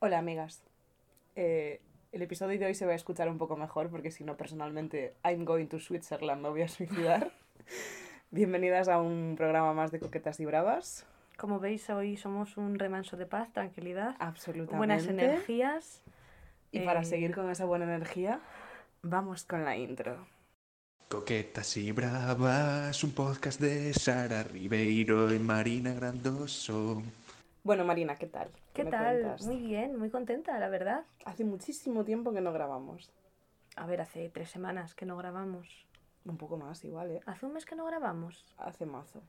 Hola amigas. Eh, el episodio de hoy se va a escuchar un poco mejor porque si no personalmente I'm going to Switzerland, me voy a suicidar. Bienvenidas a un programa más de Coquetas y Bravas. Como veis, hoy somos un remanso de paz, tranquilidad, Absolutamente. buenas energías. Y para Eh, seguir con esa buena energía, vamos con la intro. Coquetas y Bravas, un podcast de Sara Ribeiro y Marina Grandoso. Bueno, Marina, ¿qué tal? ¿Qué tal? cuentas? Muy bien, muy contenta, la verdad. Hace muchísimo tiempo que no grabamos. A ver, hace tres semanas que no grabamos. Un poco más igual, ¿eh? ¿Hace un mes que no grabamos? Hace mazo.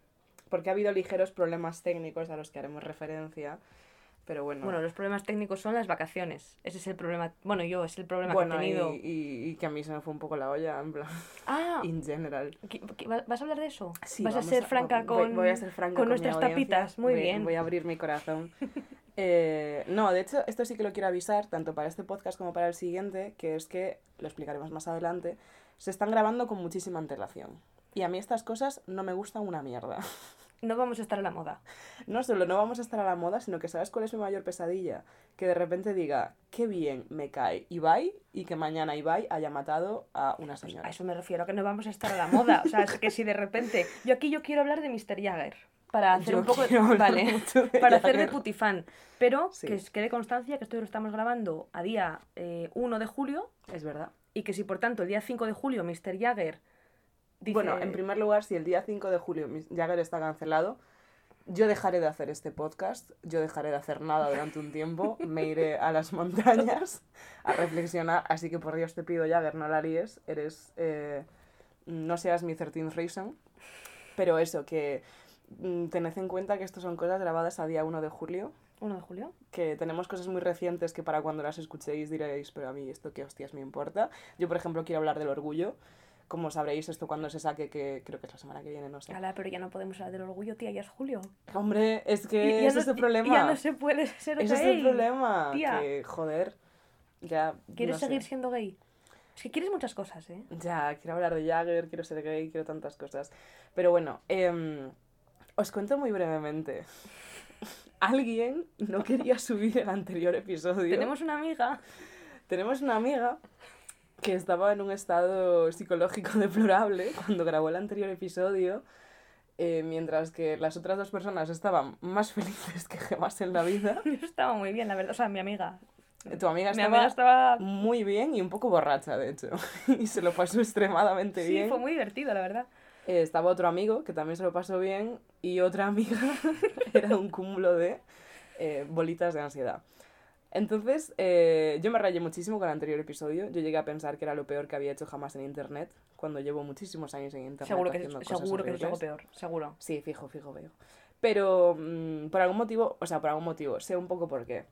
Porque ha habido ligeros problemas técnicos a los que haremos referencia. Pero bueno. Bueno, los problemas técnicos son las vacaciones. Ese es el problema. Bueno, yo, es el problema bueno, que he tenido. y, y- y que a mí se me fue un poco la olla, en plan, Ah, in general. ¿qué- qué- va- ¿vas a hablar de eso? Sí, ¿Vas a ser franca voy- con, voy a ser franca con mi nuestras tapitas? Muy Voy- bien. Voy a abrir mi corazón. Eh, no, de hecho, esto sí que lo quiero avisar, tanto para este podcast como para el siguiente, que es que, lo explicaremos más adelante, se están grabando con muchísima antelación. Y a mí estas cosas no me gustan una mierda. No vamos a estar a la moda. No solo no vamos a estar a la moda, sino que sabes cuál es mi mayor pesadilla. Que de repente diga, qué bien me cae Ibai y que mañana Ibai haya matado a una señora. A eso me refiero, que no vamos a estar a la moda. O sea, es que si de repente. Yo aquí yo quiero hablar de Mr. Jagger. Para hacer Yo un poco. Vale. de Para hacer de putifan. Pero Sí. que quede constancia que esto lo estamos grabando a día eh, 1 de julio. Es verdad. Y que si por tanto el día 5 de julio Mr. Jagger. Dice, Bueno, en primer lugar, si el día 5 de julio Jagger está cancelado, yo dejaré de hacer este podcast, yo dejaré de hacer nada durante un tiempo, me iré a las montañas a reflexionar, así que por Dios te pido, Jagger, no la líes, eres, eh, no seas mi 13th reason, pero eso, que tened en cuenta que esto son cosas grabadas a día 1 de julio, 1 de julio. que tenemos cosas muy recientes que para cuando las escuchéis diréis, pero a mí esto qué hostias me importa. Yo, por ejemplo, quiero hablar del orgullo. Como sabréis, esto cuando se saque, que creo que es la semana que viene, no sé. Ala, pero ya no podemos hablar del orgullo, tía, ya es julio. Hombre, es que no- es el y- problema. Ya no se puede ser Ese es gay. el problema. tía. Que, joder, ya. ¿Quieres no sé. seguir siendo gay? Es que quieres muchas cosas, ¿eh? Ya, quiero hablar de Jagger, quiero ser gay, quiero tantas cosas. Pero bueno, em, os cuento muy brevemente. Alguien no quería subir el anterior episodio. Tenemos una amiga. Tenemos una amiga que estaba en un estado psicológico deplorable cuando grabó el anterior episodio, eh, mientras que las otras dos personas estaban más felices que jamás en la vida. Yo estaba muy bien, la verdad. O sea, mi amiga. Tu amiga Mi estaba, amiga estaba. muy bien y un poco borracha, de hecho, y se lo pasó extremadamente Sí, bien. fue muy divertido, la verdad. Eh, estaba otro amigo que también se lo pasó bien y otra amiga era un cúmulo de eh, bolitas de ansiedad. Entonces, eh, yo me rayé muchísimo con el anterior episodio. Yo llegué a pensar que era lo peor que había hecho jamás en internet, cuando llevo muchísimos años en internet. Seguro que, haciendo es, cosas seguro que es algo peor, seguro. Sí, fijo, fijo, veo. Pero mm, por algún motivo, o sea, por algún motivo, sé un poco por qué.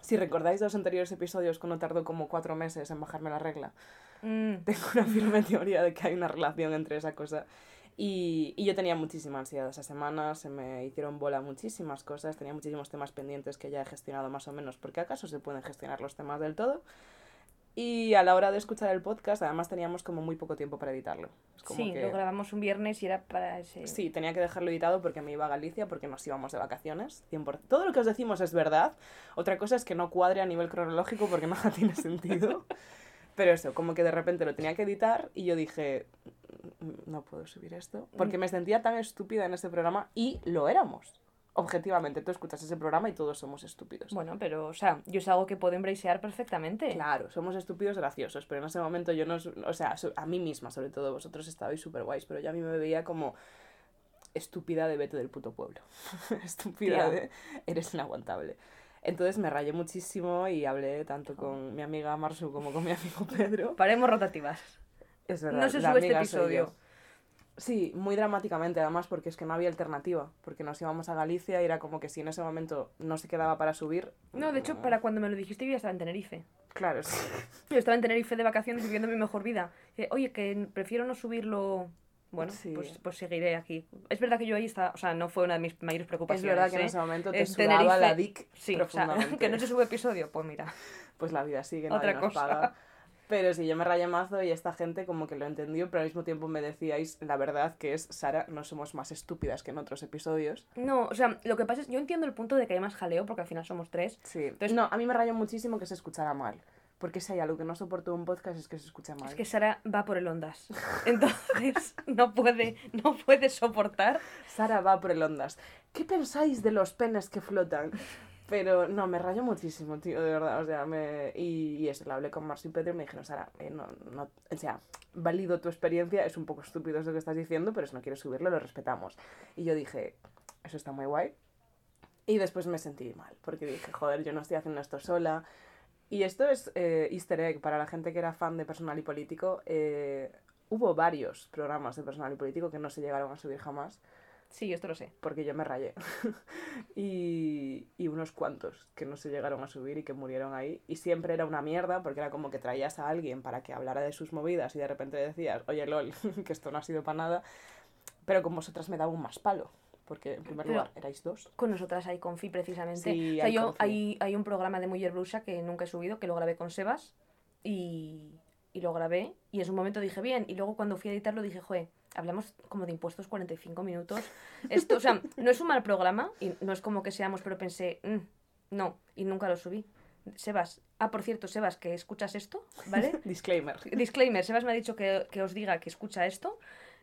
Si recordáis los anteriores episodios, cuando tardó como cuatro meses en bajarme la regla, Mm, tengo una firme teoría de que hay una relación entre esa cosa. Y, y yo tenía muchísima ansiedad esa semana, se me hicieron bola muchísimas cosas, tenía muchísimos temas pendientes que ya he gestionado más o menos, porque acaso se pueden gestionar los temas del todo. Y a la hora de escuchar el podcast, además teníamos como muy poco tiempo para editarlo. Como sí, que- lo grabamos un viernes y era para ese. Sí, tenía que dejarlo editado porque me iba a Galicia, porque nos íbamos de vacaciones. 100%. Todo lo que os decimos es verdad. Otra cosa es que no cuadre a nivel cronológico porque nada tiene sentido. Pero eso, como que de repente lo tenía que editar y yo dije, "Mm, no puedo subir esto. Porque me sentía tan estúpida en ese programa y lo éramos. Objetivamente, tú escuchas ese programa y todos somos estúpidos. Bueno, pero, o sea, yo es algo que puedo embracear perfectamente. Claro, somos estúpidos graciosos, pero en ese momento yo no, o sea, a mí misma sobre todo, vosotros estabais súper guays, pero yo a mí me veía como estúpida de vete del puto pueblo, estúpida de eres inaguantable. Entonces me rayé muchísimo y hablé tanto con mi amiga Marsu como con mi amigo Pedro. Paremos rotativas. Es verdad, No se sube este episodio. Sí, muy dramáticamente además porque es que no había alternativa, porque nos íbamos a Galicia y era como que si en ese momento no se quedaba para subir... No, de hecho, para cuando me lo dijiste, yo ya estaba en Tenerife. Claro, sí. Yo estaba en Tenerife de vacaciones viviendo mi mejor vida. Dice, Oye, que prefiero no subirlo. Bueno, Sí. pues, pues seguiré aquí. Es verdad que yo ahí estaba, o sea, no fue una de mis mayores Es preocupaciones. verdad que en ¿eh? ese momento te sudaba Tenerife- la dick Sí, o sea, profundamente. que no se sube episodio, pues mira. Pues la vida sigue, Otra nadie nos cosa. paga. Pero sí, yo me rayé mazo y esta gente como que lo entendió, pero al mismo tiempo me decíais la verdad que es, Sara, no somos más estúpidas que en otros episodios. No, o sea, lo que pasa es, yo entiendo el punto de que hay más jaleo, porque al final somos tres. Sí. Entonces- no, a mí me rayó muchísimo que se escuchara mal. Porque si hay algo que no soporto un podcast es que se escucha mal. Es que Sara va por el ondas. Entonces, no puede, no puede soportar. Sara va por el ondas. ¿Qué pensáis de los penes que flotan? Pero no, me rayó muchísimo, tío, de verdad. O sea, me... y, y eso, lo hablé con Marcio y Pedro y me dijeron, Sara, eh, no, no, o sea, valido tu experiencia, es un poco estúpido eso que estás diciendo, pero si no quieres subirlo, lo respetamos. Y yo dije, eso está muy guay. Y después me sentí mal, porque dije, joder, yo no estoy haciendo esto sola. Y esto es eh, easter egg para la gente que era fan de Personal y Político. eh, hubo varios programas de Personal y Político que no se llegaron a subir jamás Sí, esto lo sé. porque yo me rayé. y, y unos cuantos que no se llegaron a subir y que murieron ahí. Y siempre era una mierda porque era como que traías a alguien para que hablara de sus movidas y de repente decías, oye, lol, que esto no ha sido para nada. Pero con vosotras me daba un más palo. Porque en primer Pero- lugar erais dos. Con nosotras hay Confi, precisamente. Sí, o sea, hay yo, hay, hay un programa de Mujer Brusa que nunca he subido, que lo grabé con Sebas. Y, y lo grabé. Y en su momento dije, bien. Y luego cuando fui a editarlo dije, joder, hablamos como de impuestos 45 minutos. Esto, o sea, no es un mal programa. Y no es como que seamos, pero pensé, "Mm, no. Y nunca lo subí. Sebas. Ah, por cierto, Sebas, que escuchas esto, ¿vale? Disclaimer. Disclaimer, Sebas me ha dicho que, que os diga que escucha esto.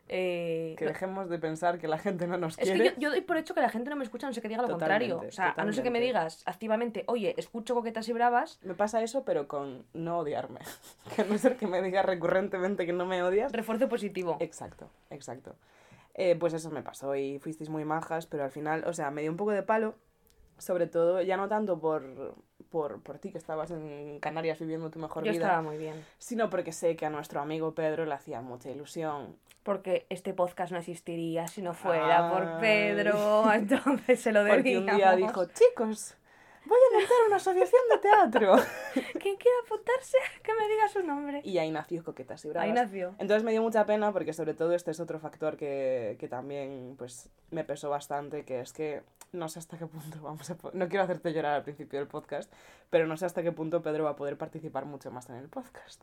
Eh, Que dejemos de pensar que la gente no nos es quiere. que yo, yo doy por hecho que la gente no me escucha, no sé que diga lo contrario. O sea, a no ser que me digas activamente, oye, escucho coquetas y bravas, Me pasa eso, pero con no odiarme. que a no ser que me digas recurrentemente que no me odias. refuerzo positivo. Exacto, exacto. Eh, pues eso me pasó y fuisteis muy majas, pero al final, o sea, me dio un poco de palo, sobre todo, ya no tanto por, por, por ti que estabas en Canarias viviendo tu mejor Yo vida, estaba muy bien. sino porque sé que a nuestro amigo Pedro le hacía mucha ilusión. Porque este podcast no existiría si no fuera por. Pedro. Entonces se lo Porque debíamos. un día dijo, chicos, voy a montar una asociación de teatro. ¿Quién quiere apuntarse? Que me diga su nombre. y ahí nació Coquetas y Bravas. Ahí nació. Entonces me dio mucha pena porque sobre todo este es otro factor que, que también pues me pesó bastante, que es que no sé hasta qué punto vamos a... No quiero hacerte llorar al principio del podcast, pero no sé hasta qué punto Pedro va a poder participar mucho más en el podcast.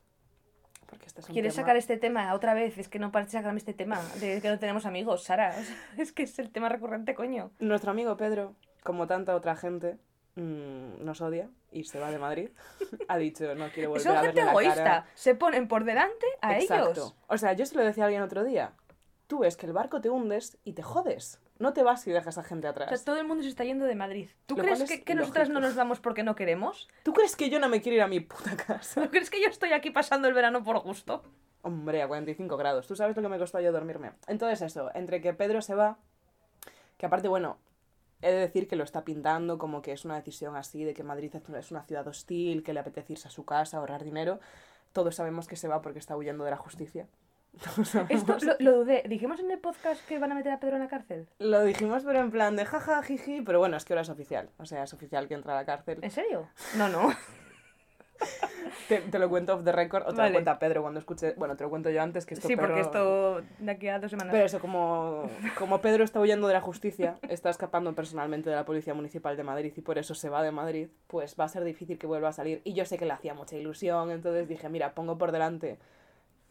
Porque este es un ¿Quieres tema- sacar este tema otra vez? Es que no parece sacarme este tema de que no tenemos amigos, Sara. O sea, es que es el tema recurrente, coño. Nuestro amigo Pedro, como tanta otra gente, mm, nos odia y se va de Madrid. ha dicho, no quiero volver Son a gente verle la egoísta. cara. Se ponen por delante a Exacto. ellos. O sea, yo se lo decía a alguien otro día. Tú ves que el barco te hundes y te jodes. No te vas y dejas a gente atrás. O sea, todo el mundo se está yendo de Madrid. ¿Tú Lo crees cual es que, que nosotras no nos vamos porque no queremos? ¿Tú crees que yo no me quiero ir a mi puta casa? ¿Tú crees que yo estoy aquí pasando el verano por gusto? Hombre, a 45 grados. ¿Tú sabes lo que me costó yo dormirme? Entonces eso, entre que Pedro se va, que aparte, bueno, he de decir que lo está pintando como que es una decisión así, de que Madrid es una- ciudad hostil, que le apetece irse a su casa, ahorrar dinero. Todos sabemos que se va porque está huyendo de la justicia. Esto lo, lo dudé. ¿Dijimos en el podcast que van a meter a Pedro en la cárcel? Lo dijimos, pero en plan de jaja, jiji, pero bueno, es que ahora es oficial. O sea, es oficial que entra a la cárcel. ¿En serio? No, no. Te, te lo cuento off the record o te Vale. lo cuenta Pedro cuando escuche. Bueno, te lo cuento yo antes que esto sí, porque esto de aquí a dos semanas. Pero eso, como, como Pedro está huyendo de la justicia, está escapando personalmente de la Policía Municipal de Madrid y por eso se va de Madrid, pues va a ser difícil que vuelva a salir. Y yo sé que le hacía mucha ilusión, entonces dije, mira, pongo por delante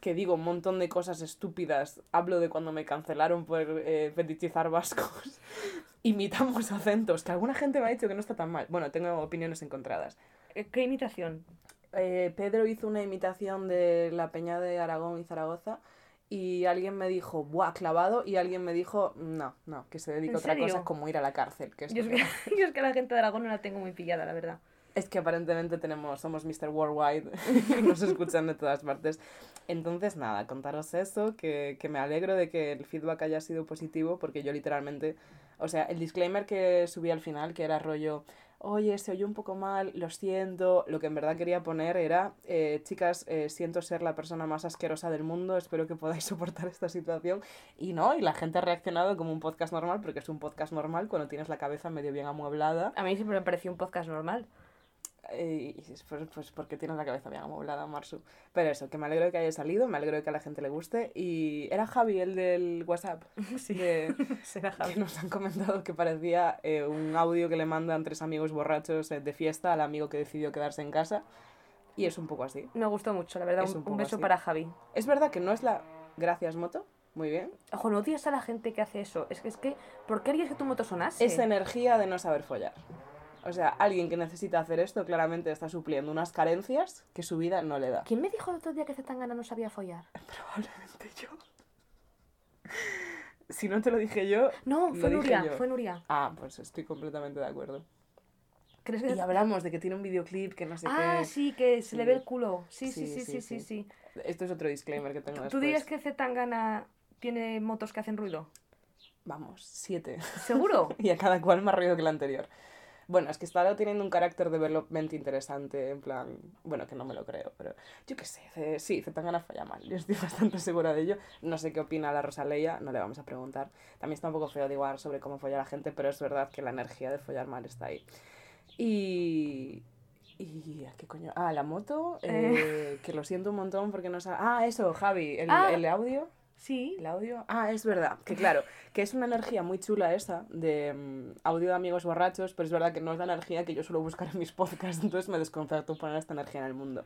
que digo un montón de cosas estúpidas. Hablo de cuando me cancelaron por eh, fetichizar vascos. Imitamos acentos, que alguna gente me ha dicho que no está tan mal. Bueno, tengo opiniones encontradas. Eh, ¿Qué imitación? Eh, Pedro hizo una imitación de la Peña de Aragón y Zaragoza y alguien me dijo, ¡buah, clavado! Y alguien me dijo, no, no, que se dedica ¿En a otra serio? cosa como ir a la cárcel. Que es, Yo es, que, yo es que la gente de Aragón no la tengo muy pillada, la verdad. es que aparentemente tenemos, somos Mr. Worldwide y nos escuchan de todas partes. Entonces, nada, contaros eso, que, que me alegro de que el feedback haya sido positivo porque yo literalmente, o sea, el disclaimer que subí al final, que era rollo, oye, se oyó un poco mal, lo siento. Lo que en verdad quería poner era, eh, chicas, eh, siento ser la persona más asquerosa del mundo, espero que podáis soportar esta situación. Y no, y la gente ha reaccionado como un podcast normal, porque es un podcast normal cuando tienes la cabeza medio bien amueblada. A mí siempre me pareció un podcast normal. Eh, y es por- pues porque tienes la cabeza bien amueblada, Marsu. Pero eso, que me alegro de que haya salido, me alegro de que a la gente le guste. Y era Javi, el del WhatsApp, Sí. de- Será que Javi. nos han comentado que parecía eh, un audio que le mandan tres amigos borrachos eh, de fiesta al amigo que decidió quedarse en casa. Y es un poco así. Me gustó mucho, la verdad. Es Un, un beso así. para Javi. Es verdad que no es la... Gracias, moto. Muy bien. Ojo, no odias a la gente que hace eso. Es que, es que, ¿por qué harías que tu moto sonase? Esa energía de no saber follar. O sea, alguien que necesita hacer esto claramente está supliendo unas carencias que su vida no le da. ¿Quién me dijo el otro día que Zetangana no sabía follar? Probablemente yo. Si no te lo dije yo... No, fue Nuria, fue Nuria. Ah, pues estoy completamente de acuerdo. ¿Crees que Y hablamos de que tiene un videoclip que no sé Ah, qué. sí, que se le Sí. ve el culo. Sí, sí, Sí, sí, sí, sí. Esto es otro disclaimer que tengo ¿Tú después. dirías que Zetangana tiene motos que hacen ruido? Vamos, siete. ¿Seguro? y a cada cual más ruido que el anterior. Bueno, es que está teniendo un carácter development interesante, en plan, bueno, que no me lo creo, pero yo qué sé, C- sí, Zetangana falla mal, yo estoy bastante segura de ello. No sé qué opina la Rosalía, no le vamos a preguntar. También está un poco feo divagar sobre cómo follar a la gente, pero es verdad que la energía de follar mal está ahí. Y... ¿Y a qué coño? Ah, la moto, eh, que lo siento un montón porque no sabe... Ah, eso, Javi, el, Ah. el audio. Sí. ¿El audio? Ah, es verdad. Que claro, que es una energía muy chula esa de mm, audio de amigos borrachos, pero es verdad que no es la energía que yo suelo buscar en mis podcasts, entonces me desconcerto poner esta energía en el mundo.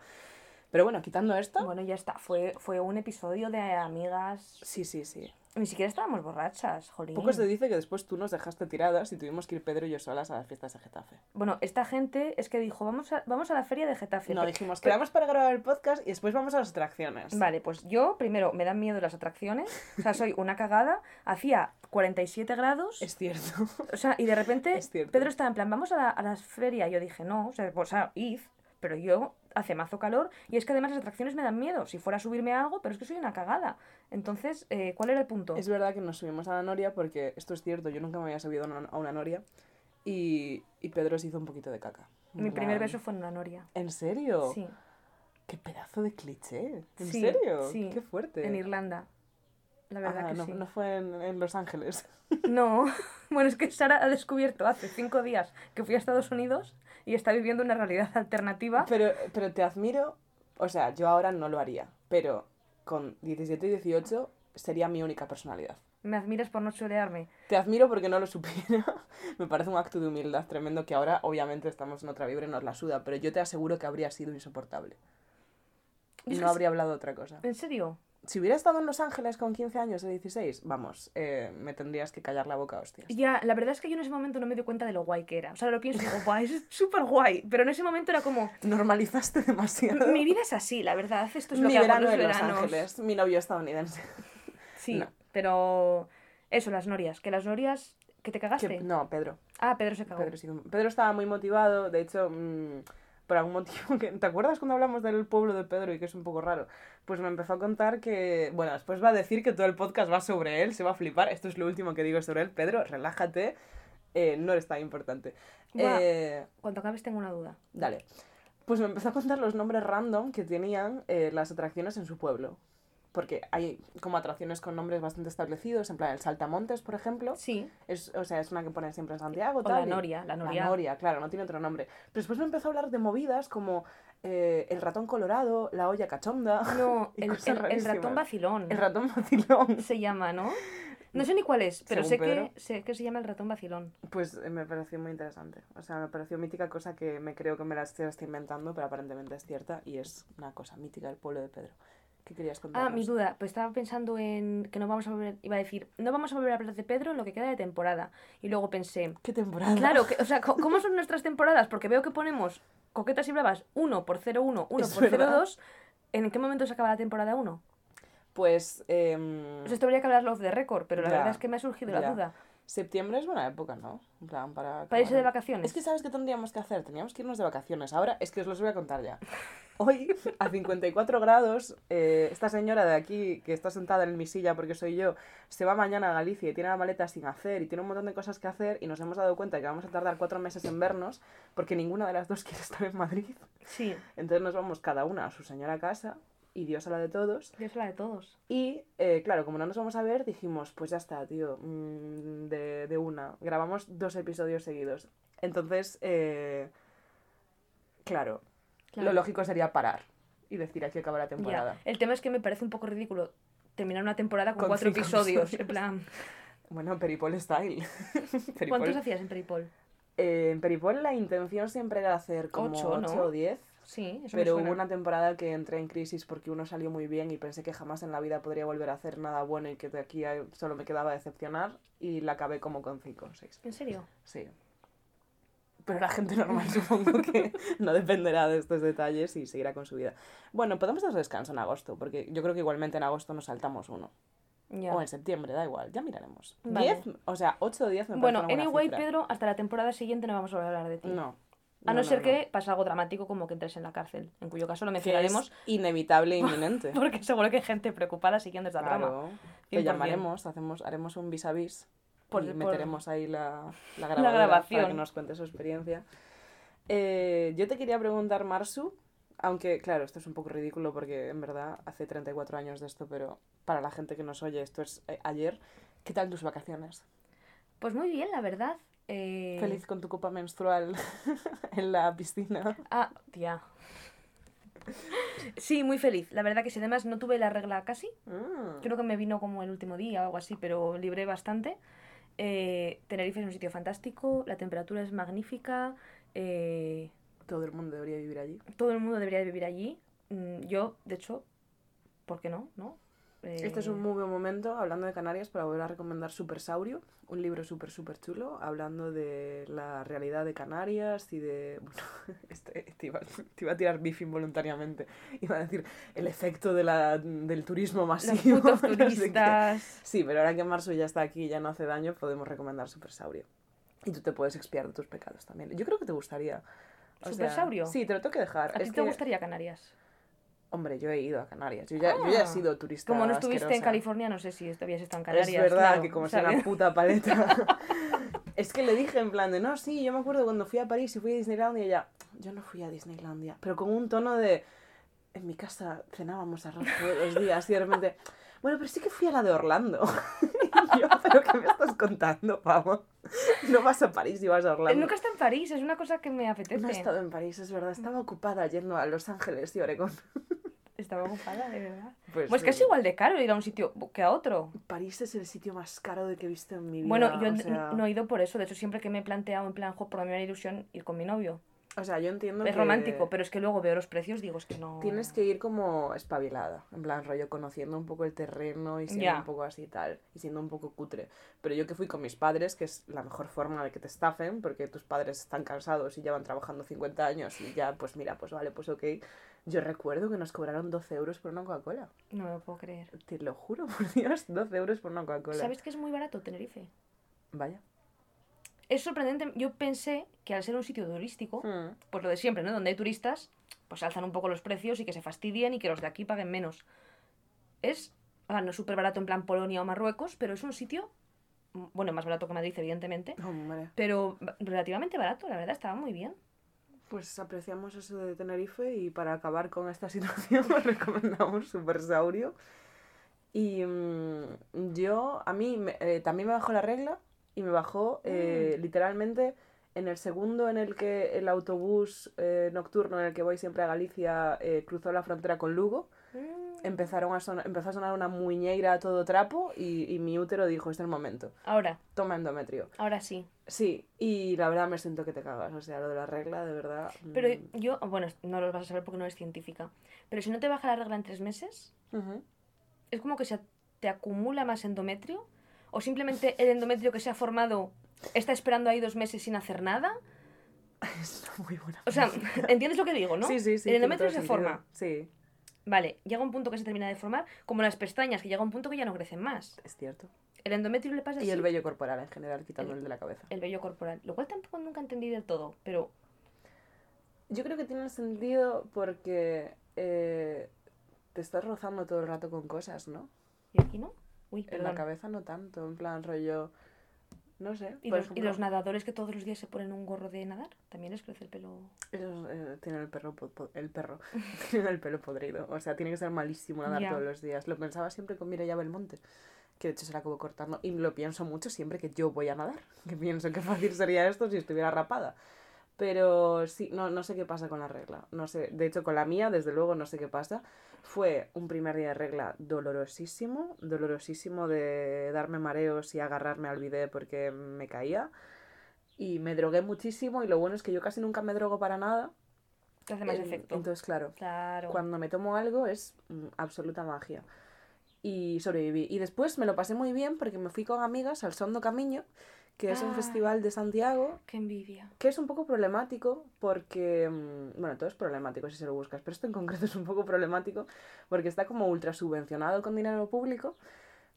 Pero bueno, quitando esto, Bueno, ya está. Fue, fue un episodio de amigas. sí, sí, sí. Ni siquiera estábamos borrachas, jolín. Poco se dice que después tú nos dejaste tiradas y tuvimos que ir Pedro y yo solas a las fiestas de Getafe. Bueno, esta gente es que dijo, vamos a, vamos a la feria de Getafe. No, dijimos, pe- quedamos para grabar el podcast y después vamos a las atracciones. Vale, pues yo primero me dan miedo las atracciones. O sea, soy una cagada. Hacía 47 grados. Es cierto. O sea, y de repente Es. Pedro estaba en plan, vamos a la, a la feria. Yo dije, no, o sea, o sea, id. Pero yo hace mazo calor y es que además las atracciones me dan miedo. Si fuera a subirme a algo, pero es que soy una cagada. Entonces, eh, ¿cuál era el punto? Es verdad que nos subimos a la noria porque esto es cierto, yo nunca me había subido a una, noria y, y Pedro se hizo un poquito de caca. Mi primer beso fue en una noria. ¿En serio? Sí, Qué pedazo de cliché. ¿En Sí, serio? sí. Qué fuerte. en Irlanda. La verdad Ah, que no, sí. no fue en, en Los Ángeles. No, bueno, es que Sara ha descubierto hace cinco días que fui a Estados Unidos y está viviendo una realidad alternativa. Pero, pero te admiro, o sea, yo ahora no lo haría, pero con 17 y 18 sería mi única personalidad. Me admiras por no chorearme. Te admiro porque no lo supiera. Me parece un acto de humildad tremendo que ahora obviamente estamos en otra vibra y nos la suda, pero yo te aseguro que habría sido insoportable. Y No habría hablado otra cosa. ¿En serio? Si hubiera estado en Los Ángeles con 15 años o 16, vamos, eh, me tendrías que callar la boca, hostias. Ya, la verdad es que yo en ese momento no me di cuenta de lo guay que era. O sea, lo pienso y digo, guay, es súper guay. Pero en ese momento era como, Normalizaste demasiado. mi vida es así, la verdad. Esto es lo Mi que hago verano los en Los veranos. Ángeles, mi novio estadounidense. Sí, No. pero eso, las norias. Que las norias, que te cagaste. Que- no, Pedro. Ah, Pedro se cagó. Pedro, sí- Pedro estaba muy motivado, de hecho, mm, por algún motivo que... ¿Te acuerdas cuando hablamos del pueblo de Pedro y que es un poco raro? Pues me empezó a contar que... Bueno, después va a decir que todo el podcast va sobre él, se va a flipar. Esto es lo último que digo sobre él. Pedro, relájate, eh, no eres tan importante. Buah. Eh, Cuando acabes tengo una duda. dale. Pues me empezó a contar los nombres random que tenían eh, las atracciones en su pueblo. Porque hay como atracciones con nombres bastante establecidos, en plan el Saltamontes, por ejemplo. Sí, Es, o sea, es una que ponen siempre en Santiago. o tal, la noria. La la noria. noria, claro, no tiene otro nombre. Pero después me empezó a hablar de movidas como eh, el ratón colorado, la olla cachonda. No, el, el- el ratón vacilón. El ratón vacilón. se llama, ¿no? No sé ni cuál es, pero Según sé Pedro. que, sé que se llama el ratón vacilón. Pues eh, me pareció muy interesante. O sea, me pareció mítica cosa que me creo que me la estoy, estoy inventando, pero aparentemente es cierta y es una cosa mítica del pueblo de Pedro. ¿Qué querías contar? Ah, mi duda, pues estaba pensando en que no vamos a volver, iba a decir, no vamos a volver a hablar de Pedro en lo que queda de temporada. Y luego pensé, ¿Qué temporada? claro, que, o sea, ¿cómo son nuestras temporadas? Porque veo que ponemos Coquetas y Bravas 1 por 01, 1 Es por verdad. 02. ¿En qué momento se acaba la temporada 1? Pues O sea, esto habría que hablarlo de récord, pero la Ya, verdad es que me ha surgido la duda. Septiembre es buena época, ¿no? En plan, para... Para irse de vacaciones. Es que ¿sabes qué tendríamos que hacer? Teníamos que irnos de vacaciones. Ahora es que os los voy a contar ya. Hoy, a 54 grados, eh, esta señora de aquí, que está sentada en mi silla porque soy yo, se va mañana a Galicia y tiene la maleta sin hacer y tiene un montón de cosas que hacer y nos hemos dado cuenta que vamos a tardar cuatro meses en vernos porque ninguna de las dos quiere estar en Madrid. Sí, Entonces nos vamos cada una a su señora casa y Dios a la de todos. yo soy la de todos. Y eh, claro, como no nos vamos a ver, dijimos, pues ya está, tío, mm, de, de una. Grabamos dos episodios seguidos. Entonces, eh, claro, Claro. lo lógico sería parar y decir aquí acaba la Ya. temporada. El tema es que me parece un poco ridículo terminar una temporada con, Con cuatro episodios. episodios. En plan, Bueno, Peripol style. Peripol- ¿cuántos hacías en Peripol? Eh, en Peripol la intención siempre era hacer como Ocho, 8 ¿no? o 10. Sí, eso me Pero suena. hubo una temporada que entré en crisis porque uno salió muy bien y pensé que jamás en la vida podría volver a hacer nada bueno y que de aquí a- solo me quedaba decepcionar y la acabé como con 5 o 6. ¿En serio? Sí. Pero la gente normal supongo que no dependerá de estos detalles y seguirá con su vida. Bueno, podemos dar descanso en agosto, porque yo creo que igualmente en agosto nos saltamos uno. Ya. O en septiembre, da igual, ya miraremos. Vale. 10, o sea, 8 o 10 me Bueno, anyway, cifra. Pedro, hasta la temporada siguiente no vamos a hablar de ti. No. A no, no, ser no. que pasa algo dramático como que entres en la cárcel, en cuyo caso lo Que es mencionaremos inevitable e inminente. porque seguro que hay gente preocupada siguiendo esta trama. Claro. Te 100%. llamaremos, hacemos, haremos un vis a vis Por- y por- meteremos ahí la, la, grabación. para que nos cuente su experiencia. Eh, yo te quería preguntar, Marsu, aunque claro, esto es un poco ridículo porque en verdad hace 34 años de esto, pero para la gente que nos oye, esto es eh, ayer. ¿Qué tal tus vacaciones? Pues muy bien, la verdad. Eh, Feliz con tu copa menstrual en la piscina. Ah, tía. Sí, muy feliz. La verdad que sí. Además no tuve la regla casi. Mm. Creo que me vino como el último día o algo así, pero libré bastante. Eh, Tenerife es un sitio fantástico, la temperatura es magnífica, eh, Todo el mundo debería vivir allí. todo el mundo debería de vivir allí. Mm, Yo, de hecho, ¿por qué no? ¿No? Este es un Eh, muy buen momento, hablando de Canarias, para volver a recomendar Supersaurio, un libro súper, súper chulo, hablando de la realidad de Canarias y de... Bueno, este, te, iba, te iba a tirar bife involuntariamente. Iba a decir el efecto de la, del turismo Los masivo. putos no sé turistas. Sí, pero ahora que Marzo ya está aquí y ya no hace daño, podemos recomendar Supersaurio. Y tú te puedes expiar de tus pecados también. Yo creo que te gustaría. O sea, ¿Supersaurio? sí, te lo tengo que dejar. ¿A ti Es te que- gustaría Canarias? Hombre, yo he ido a Canarias. Yo ya, yo ya he Ah. sido turista Como no estuviste en asquerosa. California, no sé si habías estado en Canarias. Es verdad claro, que como ¿sabes? una puta paleta. es que le dije en plan de, no, sí, yo me acuerdo cuando fui a París y fui a Disneylandia y ella, yo no fui a Disneylandia, pero con un tono de, en mi casa cenábamos arroz todos los días y de repente, bueno, pero sí que fui a la de Orlando. y yo, pero ¿qué me estás contando, pavo? No vas a París y vas a Orlando. Nunca está en París, es una cosa que me apetece. No he estado en París, es verdad. Estaba ocupada yendo a Los Ángeles y Oregón. Estaba ocupada, de verdad. Pues, Pues que es igual de caro ir a un sitio que a otro. París es el sitio más caro de que he visto en mi vida. Bueno, yo o sea, no he ido por eso. De hecho, siempre que me he planteado en plan, jo, por mí me ilusión ir con mi novio. O sea, yo entiendo Es que romántico, pero es que luego veo los precios, digo, es que no. Tienes que ir como espabilada, en plan rollo conociendo un poco el terreno y siendo Ya. un poco así y tal, y siendo un poco cutre. Pero yo que fui con mis padres, que es la mejor forma de que te estafen, porque tus padres están cansados y llevan trabajando 50 años y ya, pues mira, pues vale, pues ok. Yo recuerdo que nos cobraron 12 euros por una Coca-Cola. No me lo puedo creer. Te lo juro, por Dios, 12 euros por una Coca-Cola. ¿Sabes que es muy barato Tenerife? Vaya. Es sorprendente. Yo pensé que al ser un sitio turístico, Hmm. pues lo de siempre, ¿no? Donde hay turistas, pues alzan un poco los precios y que se fastidien y que los de aquí paguen menos. Es, ah, no es súper barato en plan Polonia o Marruecos, pero es un sitio, mm, bueno, más barato que Madrid, evidentemente, pero relativamente barato, la verdad, estaba muy bien. Pues apreciamos eso de Tenerife y para acabar con esta situación os recomendamos Supersaurio. Y mm, yo, a mí me- eh, también me bajó la regla y me bajó eh, literalmente en el segundo en el que el autobús eh, nocturno en el que voy siempre a Galicia cruzó la frontera con Lugo. Empezaron a sonar, empezó a sonar una muñeira a todo trapo y, y mi útero dijo, este es el momento, Ahora, toma endometrio. ahora sí. Sí, y la verdad me siento que te cagas, o sea, lo de la regla, de verdad. Pero mm, yo, bueno, no lo vas a saber porque no eres científica, pero si no te baja la regla en tres meses, ujú. es como que se te acumula más endometrio, o simplemente el endometrio que se ha formado está esperando ahí dos meses sin hacer nada. Es muy buena. O sea, ¿entiendes lo que digo, no? Sí, sí, sí. El endometrio se sentido. forma. Sí, Vale, llega un punto que se termina de formar, como las pestañas, que llega un punto que ya no crecen más. es cierto. El endometrio le pasa Y el vello corporal en general, quitando El- el de la cabeza. el vello corporal, lo cual tampoco nunca entendí del todo, pero Yo creo que tiene sentido porque eh, te estás rozando todo el rato con cosas, ¿no? ¿y aquí no? Uy, En la perdón. cabeza no tanto, en plan rollo. No sé. ¿Y por los, y ejemplo, los nadadores que todos los días se ponen un gorro de nadar? ¿También les crece el pelo? Ellos eh, tienen el perro, po- po- el perro, tienen el pelo podrido. O sea, tiene que ser malísimo nadar Ya. todos los días. Lo pensaba siempre con Mireia Belmonte, que de hecho se la acabo cortando. Y lo pienso mucho siempre que yo voy a nadar. Que pienso que fácil sería esto si estuviera rapada. Pero sí, no, no sé qué pasa con la regla. No sé, de hecho con la mía, desde luego, no sé qué pasa. Fue un primer día de regla dolorosísimo, dolorosísimo de darme mareos y agarrarme al bidé porque me caía. y me drogué muchísimo y lo bueno es que yo casi nunca me drogo para nada. Te hace más Eh, efecto. Entonces, claro, claro. cuando me tomo algo es mm, absoluta magia. Y sobreviví. Y después me lo pasé muy bien porque me fui con amigas al Sondo Camiño, que es un Ah. festival de Santiago, Qué envidia. que es un poco problemático porque, mm, bueno, todo es problemático si se lo buscas, pero esto en concreto es un poco problemático porque está como ultra subvencionado con dinero público,